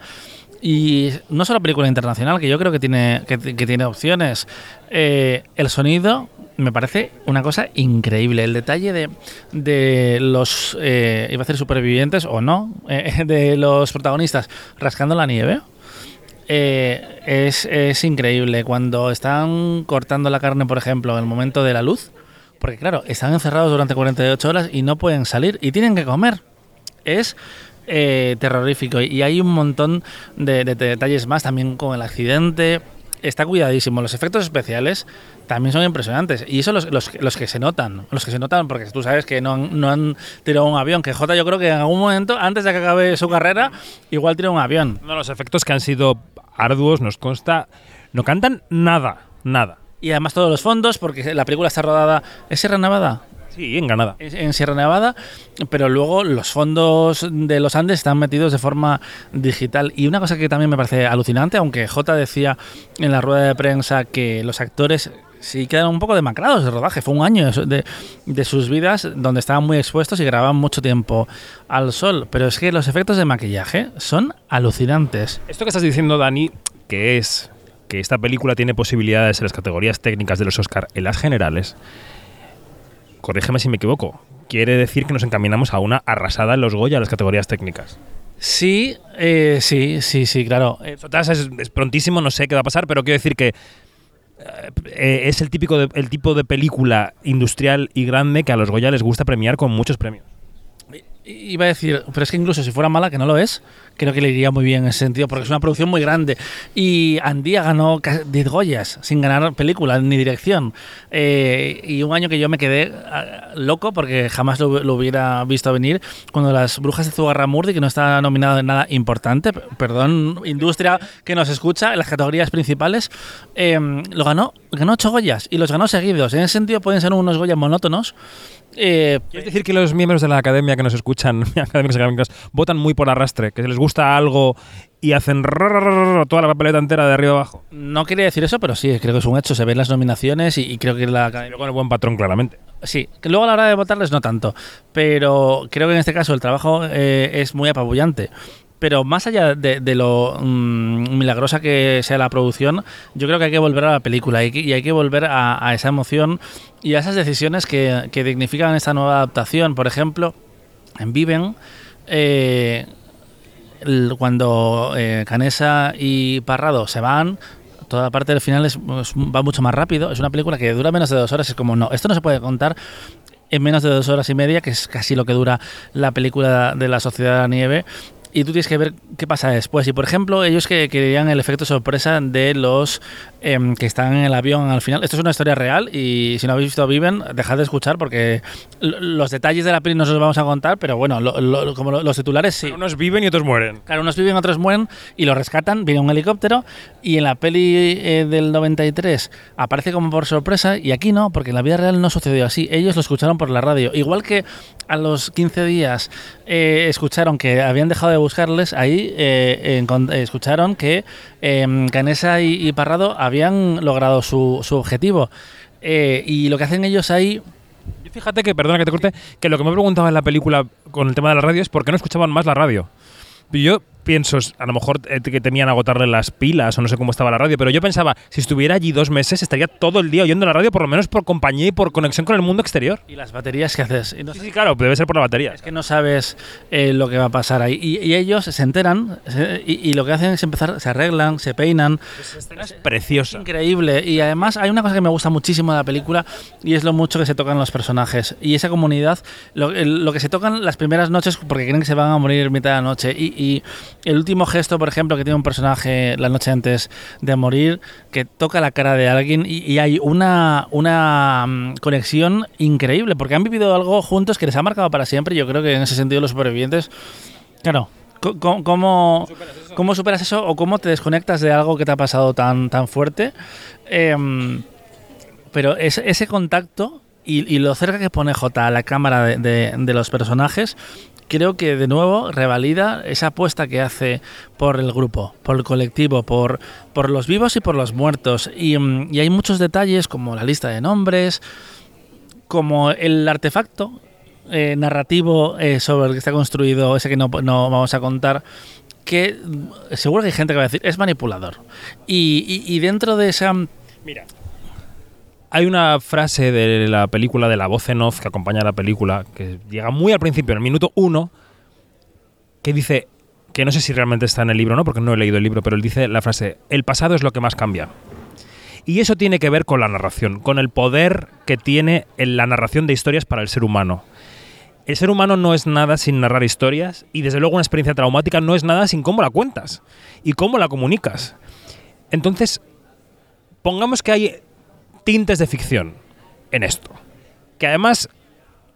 Speaker 3: y no solo película internacional, que yo creo que tiene, que, que tiene opciones. Eh, el sonido me parece una cosa increíble. El detalle de, de los, eh, iba a decir supervivientes o no, eh, de los protagonistas rascando la nieve. eh, es, es increíble. Cuando están cortando la carne, por ejemplo, en el momento de la luz, porque claro, están encerrados durante 48 horas y no pueden salir y tienen que comer. Es terrorífico y hay un montón de detalles más también con el accidente. Está cuidadísimo. Los efectos especiales también son impresionantes. Y eso los, los, los que se notan. Los que se notan porque tú sabes que no han, no han tirado un avión. Que J yo creo que en algún momento, antes de que acabe su carrera, igual tira un avión.
Speaker 1: No, los efectos que han sido arduos, nos consta, no cantan nada, nada.
Speaker 3: Y además todos los fondos, porque la película está rodada... ¿Es Sierra Nevada?
Speaker 1: Sí, en Granada.
Speaker 3: En Sierra Nevada, pero luego los fondos de los Andes están metidos de forma digital. Y una cosa que también me parece alucinante, aunque J decía en la rueda de prensa que los actores sí quedaron un poco demacrados de rodaje. Fue un año de- de sus vidas donde estaban muy expuestos y grababan mucho tiempo al sol. Pero es que los efectos de maquillaje son alucinantes.
Speaker 1: Esto que estás diciendo, Dani, que es que esta película tiene posibilidades en las categorías técnicas de los Oscar en las generales, corrígeme si me equivoco, quiere decir que nos encaminamos a una arrasada en los Goya en las categorías técnicas.
Speaker 3: Sí, eh, sí, sí, sí, claro. Eh,
Speaker 1: es, prontísimo, no sé qué va a pasar, pero quiero decir que eh, eh, es el, típico el tipo de película industrial y grande que a los Goya les gusta premiar con muchos premios.
Speaker 3: Iba a decir, pero es que incluso si fuera mala, que no lo es, creo que le iría muy bien en ese sentido, porque es una producción muy grande. Y Andía ganó ca- 10 Goyas sin ganar película ni dirección. Eh, y un año que yo me quedé ah, loco, porque jamás lo, lo hubiera visto venir, cuando Las Brujas de Zugarramurdi, que no está nominado en nada importante, perdón, industria que nos escucha, en las categorías principales, eh, lo ganó, ganó 8 Goyas y los ganó seguidos. En ese sentido pueden ser unos Goyas monótonos. Eh,
Speaker 1: Es decir, que los miembros de la academia que nos escuchan, académicos y académicas, votan muy por arrastre, que se les gusta algo y hacen toda la papeleta entera de arriba abajo.
Speaker 3: No quería decir eso, pero sí, creo que es un hecho. Se ven las nominaciones y, y creo que la
Speaker 1: Pero con el buen patrón, claramente.
Speaker 3: Sí, que luego a la hora de votarles no tanto. Pero creo que en este caso el trabajo eh, es muy apabullante. Pero más allá de, lo mm, milagrosa que sea la producción, yo creo que hay que volver a la película y, hay que volver a, esa emoción y a esas decisiones que, que dignifican esta nueva adaptación. Por ejemplo, en Viven, eh, cuando eh, Canesa y Parrado se van, toda la parte del final es, es- va mucho más rápido. Es una película que dura menos de dos horas. Es como, no, esto no se puede contar en menos de dos horas y media, que es casi lo que dura la película de la Sociedad de la Nieve. Y tú tienes que ver qué pasa después. Y por ejemplo, ellos que querían el efecto sorpresa de los em, que están en el avión al final. Esto es una historia real y si no habéis visto Viven, dejad de escuchar porque los detalles de la peli no os los vamos a contar, pero bueno, como los titulares sí.
Speaker 1: Unos viven y otros mueren.
Speaker 3: Claro, unos viven, otros mueren y lo rescatan, viene un helicóptero y en la peli eh, del 93 aparece como por sorpresa y aquí no, porque en la vida real no sucedió así. Ellos lo escucharon por la radio. Igual que a los 15 días eh, escucharon que habían dejado de buscarles, ahí eh, escucharon que em, Canesa y, Parrado habían logrado su, su objetivo. Eh, y lo que hacen ellos ahí
Speaker 1: Fíjate que, perdona que te corte, que lo que me preguntaba en la película con el tema de la radio es por qué no escuchaban más la radio. Yo pienso, a lo mejor eh, que temían agotarle las pilas o no sé cómo estaba la radio, pero yo pensaba, si estuviera allí dos meses, estaría todo el día oyendo la radio, por lo menos por compañía y por conexión con el mundo exterior.
Speaker 3: ¿Y las baterías que haces?
Speaker 1: sí, sí, claro, debe ser por la batería.
Speaker 3: Es que no sabes eh, lo que va a pasar ahí. Y, ellos se enteran y, lo que hacen es empezar, se arreglan, se peinan.
Speaker 1: es preciosa.
Speaker 3: increíble. Y además hay una cosa que me gusta muchísimo de la película y es lo mucho que se tocan los personajes. Y esa comunidad, lo, lo que se tocan las primeras noches porque creen que se van a morir mitad de la noche. Y, y el último gesto, por ejemplo, que tiene un personaje la noche antes de morir, que toca la cara de alguien y, hay una, una mm, conexión increíble, porque han vivido algo juntos que les ha marcado para siempre. Yo creo que en ese sentido los supervivientes, claro, ¿Cómo, ¿Cómo, superas eso o cómo te desconectas de algo que te ha pasado tan, tan fuerte? Em, pero ese, contacto y, lo cerca que pone J a la cámara de, de los personajes creo que de nuevo revalida esa apuesta que hace por el grupo, por el colectivo, por, por los vivos y por los muertos. Y, mm, hay muchos detalles como la lista de nombres, como el artefacto eh, narrativo eh, sobre el que está construido, ese que no, no vamos a contar, que mm, seguro que hay gente que va a decir es manipulador. Y, y dentro de esa...
Speaker 1: Mira, hay una frase de la película, de la voz en off que acompaña a la película, que llega muy al principio, en el minuto uno, que dice, que no sé si realmente está en el libro no, porque no he leído el libro, pero él dice la frase, el pasado es lo que más cambia. Y eso tiene que ver con la narración, con el poder que tiene la narración de historias para el ser humano. El ser humano no es nada sin narrar historias y desde luego una experiencia traumática no es nada sin cómo la cuentas y cómo la comunicas. Entonces, pongamos que hay tintes de ficción en esto. Que además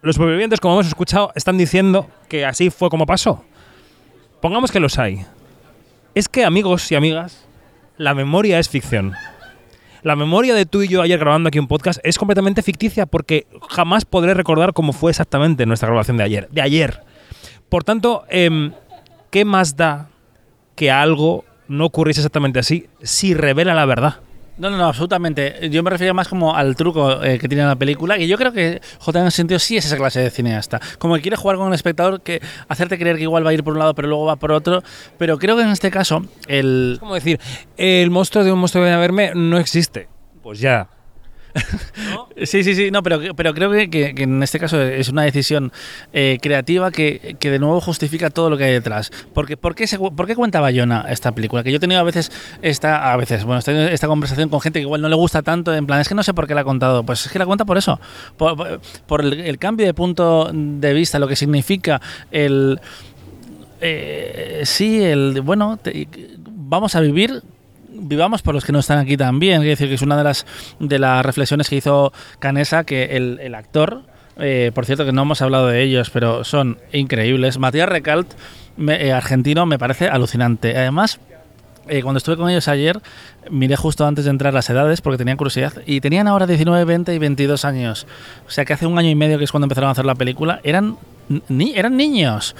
Speaker 1: los sobrevivientes, como hemos escuchado, están diciendo que así fue como pasó. Pongamos que los hay. Es que, amigos y amigas, la memoria es ficción. La memoria de tú y yo ayer grabando aquí un podcast es completamente ficticia porque jamás podré recordar cómo fue exactamente nuestra grabación de ayer. De ayer. Por tanto, em, ¿qué más da que algo no ocurriese exactamente así si revela la verdad?
Speaker 3: No, no, no, absolutamente. Yo me refería más como al truco eh, que tiene la película, y yo creo que J en ese sentido sí es esa clase de cineasta. Como que quiere jugar con un espectador, que hacerte creer que igual va a ir por un lado, pero luego va por otro. Pero creo que en este caso, el.
Speaker 1: Es como decir, el monstruo de un monstruo de a verme no existe. Pues ya,
Speaker 3: Sí, sí, sí, no, pero, pero creo que, en este caso es una decisión eh, creativa que, de nuevo justifica todo lo que hay detrás. Porque, ¿por, qué ¿Por qué cuenta Bayona esta película? Que yo he tenido a veces esta, a veces, bueno, esta, conversación con gente que igual no le gusta tanto, en plan, es que no sé por qué la ha contado. Pues es que la cuenta por eso, por, el, cambio de punto de vista, lo que significa el... Eh, sí, el bueno, vamos a vivir vivamos por los que no están aquí también. Es decir, que es una de las, de las reflexiones que hizo Canesa, que el, actor, eh, por cierto que no hemos hablado de ellos, pero son increíbles. Matías Recalt, eh, argentino, me parece alucinante. Además, eh, cuando estuve con ellos ayer, miré justo antes de entrar las edades porque tenían curiosidad y tenían ahora 19, 20 y 22 años. O sea que hace un año y medio que es cuando empezaron a hacer la película, eran ni, eran niños.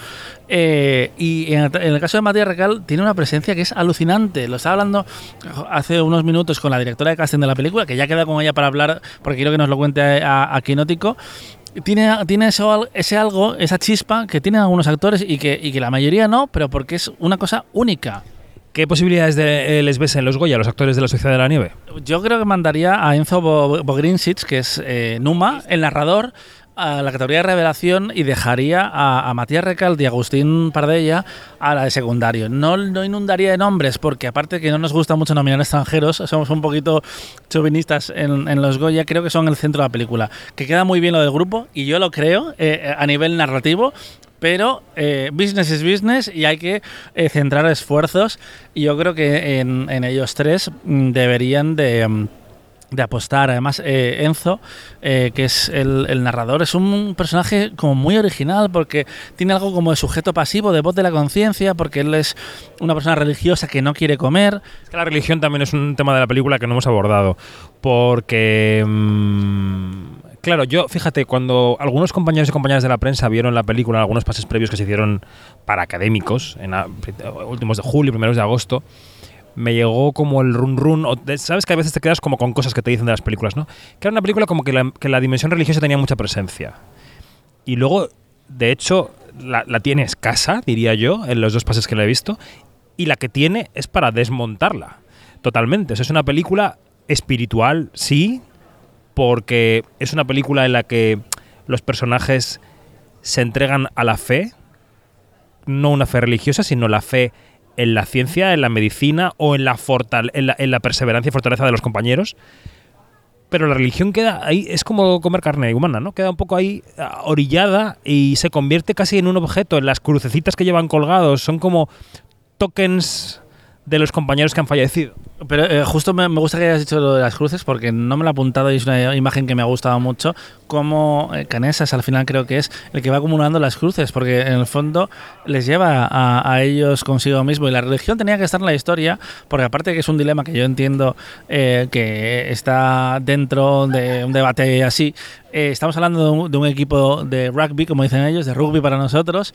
Speaker 3: Eh, y en el, caso de Matías Recal tiene una presencia que es alucinante. Lo estaba hablando hace unos minutos con la directora de casting de la película, que ya queda con ella para hablar, porque quiero que nos lo cuente a, a Quinótico. Tiene, tiene eso, ese algo, esa chispa que tienen algunos actores y que, y que la mayoría no, pero porque es una cosa única.
Speaker 1: ¿Qué posibilidades de, eh, les ves en los Goya, los actores de la Sociedad de la Nieve?
Speaker 3: Yo creo que mandaría a Enzo Bogrinsich, que es eh, Numa, el narrador, a la categoría de revelación y dejaría a, Matías Recalde y Agustín Pardella a la de secundario. No, no inundaría de nombres porque aparte que no nos gusta mucho nominar extranjeros, somos un poquito chauvinistas en, los Goya, creo que son el centro de la película. Que queda muy bien lo del grupo y yo lo creo eh, a nivel narrativo, pero eh, business is business y hay que eh, centrar esfuerzos y yo creo que en, en ellos tres mm, deberían de... mm, de apostar. Además, eh, Enzo, eh, que es el, el narrador, es un personaje como muy original porque tiene algo como de sujeto pasivo, de voz de la conciencia, porque él es una persona religiosa que no quiere comer.
Speaker 1: Es que la religión también es un tema de la película que no hemos abordado. Porque. mm, claro, yo, fíjate, cuando algunos compañeros y compañeras de la prensa vieron la película, algunos pases previos que se hicieron para académicos, en últimos de julio, primeros de agosto, me llegó como el run run. o Sabes que a veces te quedas como con cosas que te dicen de las películas, ¿no? Que era una película como que la, que la dimensión religiosa tenía mucha presencia. Y luego, de hecho, la, tiene escasa, diría yo, en los dos pases que la he visto. Y la que tiene es para desmontarla. Totalmente. O es una película espiritual, sí, porque es una película en la que los personajes se entregan a la fe, no una fe religiosa, sino la fe en la ciencia, en la medicina o en la, fortal en la, en la perseverancia y fortaleza de los compañeros. Pero la religión queda ahí, es como comer carne humana, ¿no? Queda un poco ahí ah, orillada y se convierte casi en un objeto. En las crucecitas que llevan colgados son como tokens de los compañeros que han fallecido.
Speaker 3: Pero eh, justo me, gusta que hayas dicho lo de las cruces porque no me lo he apuntado y es una imagen que me ha gustado mucho. Como eh, Canesas al final creo que es el que va acumulando las cruces porque en el fondo les lleva a, a ellos consigo mismo y la religión tenía que estar en la historia porque aparte que es un dilema que yo entiendo eh, que está dentro de un debate así, eh, estamos hablando de un, de un equipo de rugby, como dicen ellos, de rugby para nosotros,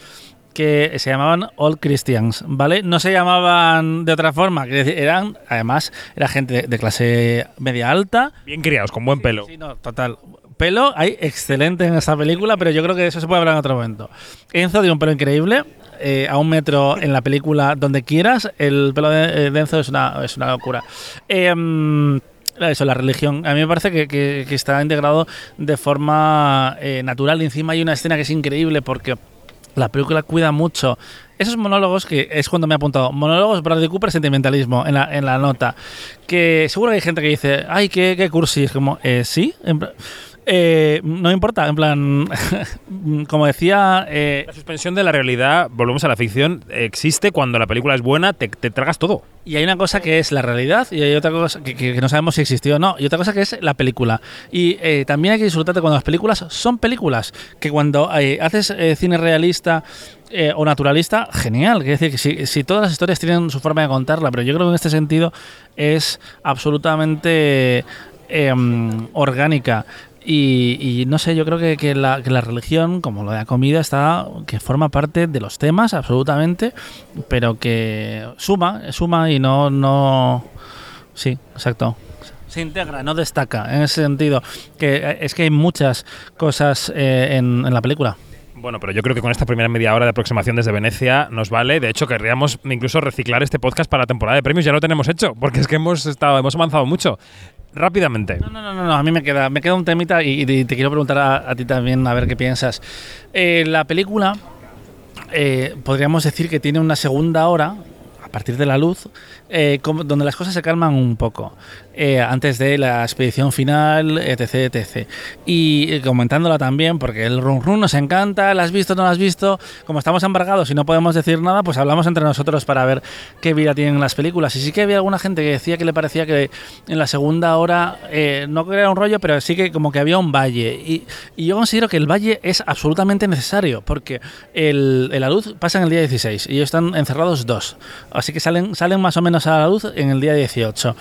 Speaker 3: que se llamaban All Christians, ¿vale? No se llamaban de otra forma, que eran, además, era gente de clase media alta.
Speaker 1: Bien criados, con buen pelo.
Speaker 3: Sí, no, total. Pelo hay excelente en esta película, pero yo creo que de eso se puede hablar en otro momento. Enzo tiene un pelo increíble. eh, a un metro en la película donde quieras, el pelo de, de Enzo es una, es una locura. Eh, mm, eso, la religión. A mí me parece que, que- que está integrado de forma eh, natural. Y encima hay una escena que es increíble porque la película cuida mucho esos monólogos que es cuando me he apuntado. Monólogos Bradley Cooper, sentimentalismo, en la, en la nota. Que seguro que hay gente que dice, ay, qué, qué cursi. Es como, eh, sí, eh, no importa, en plan, como decía... eh,
Speaker 1: La suspensión de la realidad, volvemos a la ficción, existe cuando la película es buena, te, te tragas todo.
Speaker 3: Y hay una cosa que es la realidad y hay otra cosa que, que- que no sabemos si existió o no. Y otra cosa que es la película. Y eh, también hay que disfrutar de cuando las películas son películas. Que cuando eh, haces cine realista eh, o naturalista, genial. Quiere decir que si, si todas las historias tienen su forma de contarla, pero yo creo que en este sentido es absolutamente eh, mm, orgánica. Y, y no sé, yo creo que, que la, que la religión, como lo de la comida, está que forma parte de los temas, absolutamente, pero que suma, suma y no, no, sí, exacto. Se integra, no destaca, en ese sentido. Que eh, es que hay muchas cosas eh, en, en la película.
Speaker 1: Bueno, pero yo creo que con esta primera media hora de aproximación desde Venecia nos vale. De hecho, querríamos incluso reciclar este podcast para la temporada de premios. Ya lo tenemos hecho, porque es que hemos estado, hemos avanzado mucho. Rápidamente.
Speaker 3: No, no, no, no, a mí me queda, me queda un temita y, te quiero preguntar a, ti también a ver qué piensas. Eh, la película, eh, podríamos decir que tiene una segunda hora, a partir de la luz, eh, donde las cosas se calman un poco. Eh, antes de la expedición final, etc, etc. Y eh, comentándola también, porque el run run nos encanta, ¿la has visto, no la has visto? Como estamos embargados y no podemos decir nada, pues hablamos entre nosotros para ver qué vida tienen las películas. Y sí que había alguna gente que decía que le parecía que en la segunda hora, eh, no que era un rollo, pero sí que como que había un valle. Y, yo considero que el valle es absolutamente necesario, porque el la luz pasa en el día 16 y ellos están encerrados dos. Así que salen, salen más o menos a la luz en el día 18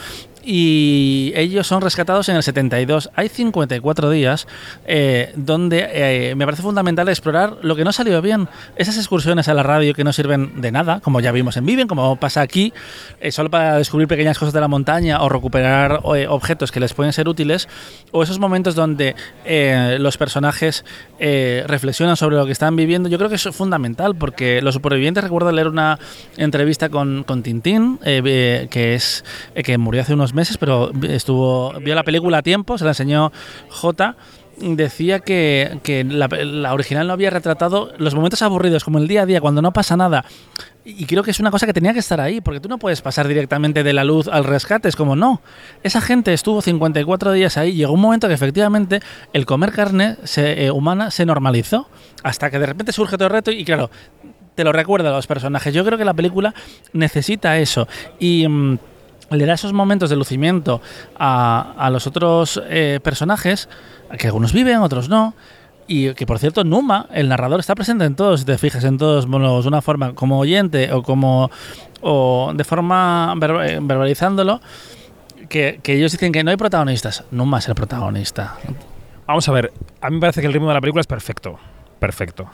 Speaker 3: y ellos son rescatados en el 72. Hay 54 días eh, donde eh, me parece fundamental explorar lo que no salió bien. Esas excursiones a la radio que no sirven de nada, como ya vimos en Viven, como pasa aquí, eh, solo para descubrir pequeñas cosas de la montaña o recuperar eh, objetos que les pueden ser útiles, o esos momentos donde eh, los personajes eh, reflexionan sobre lo que están viviendo. Yo creo que eso es fundamental porque los supervivientes, recuerdo leer una entrevista con, con Tintín, que es que murió hace unos meses, pero estuvo vio la película a tiempo, se la enseñó J. decía que, que la, la original no había retratado los momentos aburridos, como el día a día, cuando no pasa nada. Y creo que es una cosa que tenía que estar ahí, porque tú no puedes pasar directamente de la luz al rescate. Es como, no. Esa gente estuvo 54 días ahí. Llegó un momento que efectivamente el comer carne se- eh, humana se normalizó. Hasta que de repente surge todo el reto y, claro, te lo recuerda a los personajes. Yo creo que la película necesita eso. Y. le da esos momentos de lucimiento a, a los otros eh, personajes, que algunos viven, otros no. Y que por cierto, Numa, el narrador, está presente en todos, si te fijas, en todos de una forma como oyente o como o de forma eh, verbalizándolo, que, que ellos dicen que no hay protagonistas. Numa es el protagonista.
Speaker 1: Vamos a ver, a mí me parece que el ritmo de la película es perfecto. Perfecto.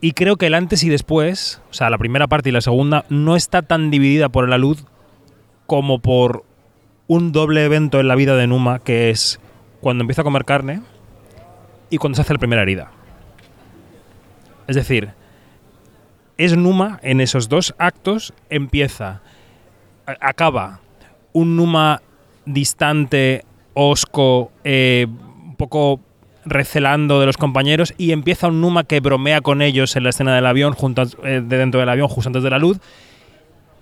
Speaker 1: Y creo que el antes y después, o sea, la primera parte y la segunda, no está tan dividida por la luz como por un doble evento en la vida de Numa, que es cuando empieza a comer carne y cuando se hace la primera herida. Es decir, es Numa en esos dos actos, empieza, acaba un Numa distante, osco, eh, un poco recelando de los compañeros y empieza un Numa que bromea con ellos en la escena del avión, junto eh, de dentro del avión, justo antes de la luz,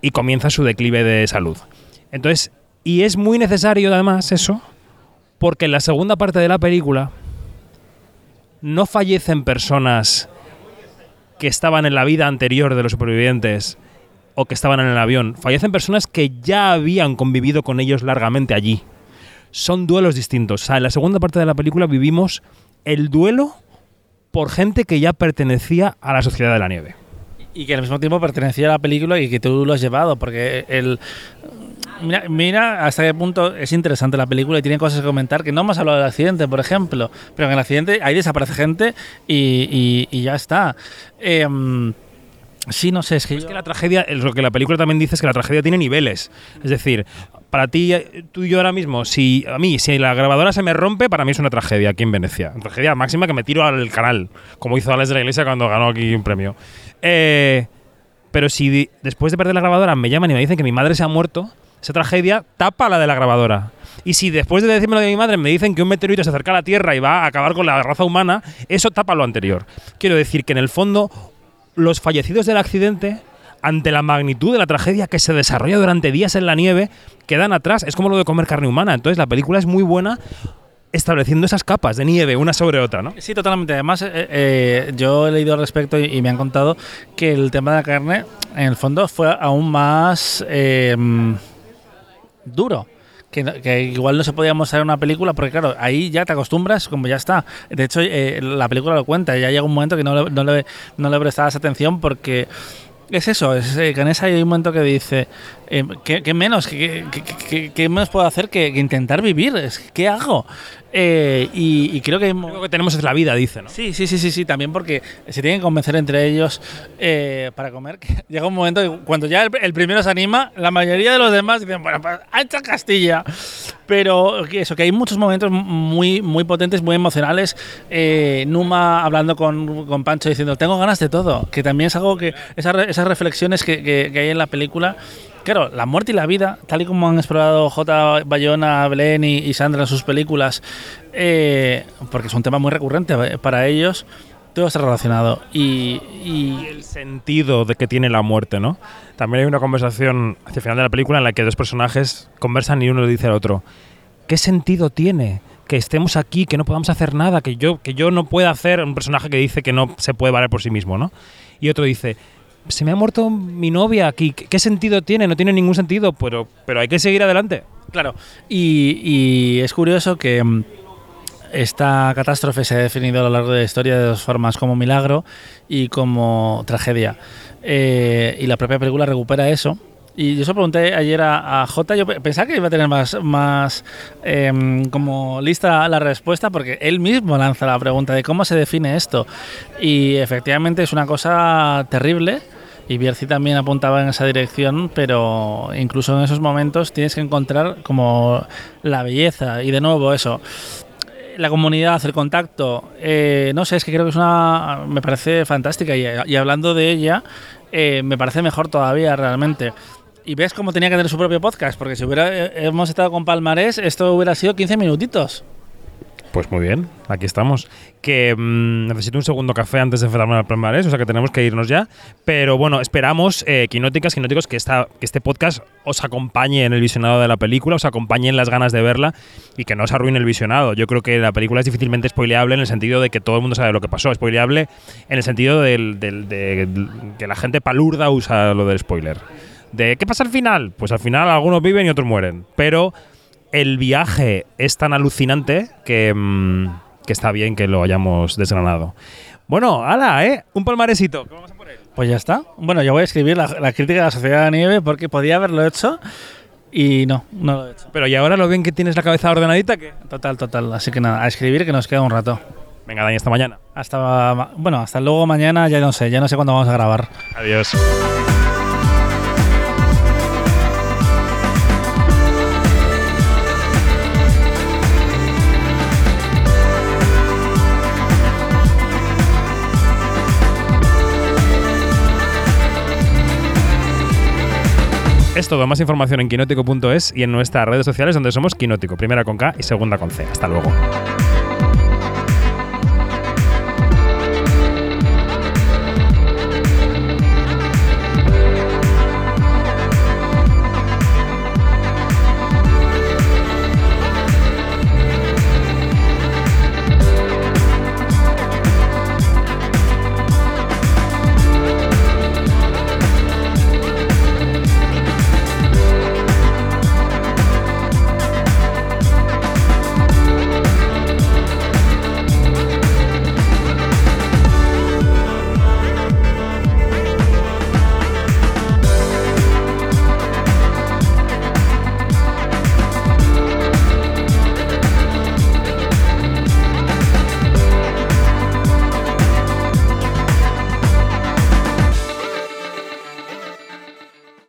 Speaker 1: y comienza su declive de salud. Entonces, y es muy necesario además eso, porque en la segunda parte de la película no fallecen personas que estaban en la vida anterior de los supervivientes o que estaban en el avión. Fallecen personas que ya habían convivido con ellos largamente allí. Son duelos distintos. O sea, en la segunda parte de la película vivimos el duelo por gente que ya pertenecía a la sociedad de la nieve.
Speaker 3: Y que al mismo tiempo pertenecía a la película y que tú lo has llevado, porque el... Mira, mira hasta qué punto es interesante la película y tiene cosas que comentar, que no hemos hablado del accidente, por ejemplo, pero en el accidente ahí desaparece gente y, y- y ya está. Em, sí, no sé, es que...
Speaker 1: Es que la tragedia, lo que la película también dice es que la tragedia tiene niveles. Es decir, para ti, eh, tú y yo ahora mismo, si a mí, si la grabadora se me rompe, para mí es una tragedia aquí en Venecia. Una tragedia máxima que me tiro al canal, como hizo Alex de la Iglesia cuando ganó aquí un premio. Eh, pero si después de perder la grabadora me llaman y me dicen que mi madre se ha muerto, esa tragedia tapa la de la grabadora. Y si después de decirme lo de mi madre me dicen que un meteorito se acerca a la Tierra y va a acabar con la raza humana, eso tapa lo anterior. Quiero decir que en el fondo los fallecidos del accidente, ante la magnitud de la tragedia que se desarrolla durante días en la nieve, quedan atrás. Es como lo de comer carne humana. Entonces la película es muy buena estableciendo esas capas de nieve una sobre otra, ¿no?
Speaker 3: Sí, totalmente. Además, eh, eh, yo he leído al respecto y, me han contado que el tema de la carne, en el fondo, fue aún más eh, duro. Que, igual no se podía mostrar en una película, porque claro, ahí ya te acostumbras, como ya está. De hecho, eh, la película lo cuenta, ya llega un momento que no le, no no le prestabas atención porque es eso, es, eh, que en esa hay un momento que dice, eh, ¿qué, qué menos? ¿Qué, qué- qué- menos puedo hacer que, que intentar vivir? ¿Qué hago? Eh, y, y creo que...
Speaker 1: Lo que tenemos es la vida, dice, ¿no?
Speaker 3: Sí, sí, sí, sí, sí, también porque se tienen que convencer entre ellos eh, para comer. que llega un momento que cuando ya el, el primero se anima, la mayoría de los demás dicen, bueno, pues hecha Castilla. Pero que eso, que hay muchos momentos muy, muy potentes, muy emocionales. Eh, Numa hablando con, con Pancho diciendo, tengo ganas de todo. Que también es algo que, esas, esas reflexiones que, que- que hay en la película. Claro, la muerte y la vida, tal y como han explorado J. Bayona, Belén y, Sandra en sus películas, eh, porque es un tema muy recurrente eh, para ellos, todo está relacionado. Y, y-
Speaker 1: el sentido de que tiene la muerte, ¿no? También hay una conversación hacia el final de la película en la que dos personajes conversan y uno le dice al otro, ¿qué sentido tiene que estemos aquí, que no podamos hacer nada, que yo, que yo no pueda hacer un personaje que dice que no se puede valer por sí mismo, ¿no? Y otro dice, se me ha muerto mi novia aquí, ¿qué, sentido tiene? No tiene ningún sentido, pero, pero hay que seguir adelante.
Speaker 3: Claro, y, y es curioso que mm, esta catástrofe se ha definido a lo largo de la historia de dos formas, como milagro y como tragedia. Eh, y la propia película recupera eso. Y yo se lo pregunté ayer a, a Jota, yo pe- pensaba que iba a tener más, más em, como lista la respuesta, porque él mismo lanza la pregunta de cómo se define esto. Y efectivamente es una cosa terrible. Y Bierzi también apuntaba en esa dirección, pero incluso en esos momentos tienes que encontrar como la belleza. Y de nuevo eso, la comunidad, el contacto, eh, no sé, es que creo que es una... me parece fantástica. Y, hablando de ella, eh, me parece mejor todavía realmente. Y ves cómo tenía que tener su propio podcast, porque si hubiera, eh, hemos estado con Palmarés, esto hubiera sido 15 minutitos.
Speaker 1: Pues muy bien, aquí estamos. Que mm, necesito un segundo café antes de enfrentarme al palmarés, o sea que tenemos que irnos ya. Pero bueno, esperamos, eh, quinóticas, quinóticos, que, esta, que este podcast os acompañe en el visionado de la película, os acompañe en las ganas de verla y que no os arruine el visionado. Yo creo que la película es difícilmente spoileable en el sentido de que todo el mundo sabe lo que pasó. Spoileable en el sentido del, del- de que la gente palurda usa lo del spoiler. ¿De qué pasa al final? Pues al final algunos viven y otros mueren. Pero el viaje es tan alucinante que, mm, que está bien que lo hayamos desgranado. Bueno, ala, ¿eh? Un palmaresito. ¿Cómo vamos a por él?
Speaker 3: Pues ya está. Bueno, yo voy a escribir la, la crítica de la Sociedad de la Nieve porque podía haberlo hecho y no, no lo he hecho.
Speaker 1: Pero ¿y ahora lo bien que tienes la cabeza ordenadita? que
Speaker 3: Total, total. Así que nada, a escribir que nos queda un rato.
Speaker 1: Venga, Dani, hasta mañana.
Speaker 3: Hasta, bueno, hasta luego mañana, ya no sé, ya no sé cuándo vamos a grabar.
Speaker 1: Adiós. Es todo, más información en quinótico.es y en nuestras redes sociales donde somos Quinótico, primera con K y segunda con C. Hasta luego.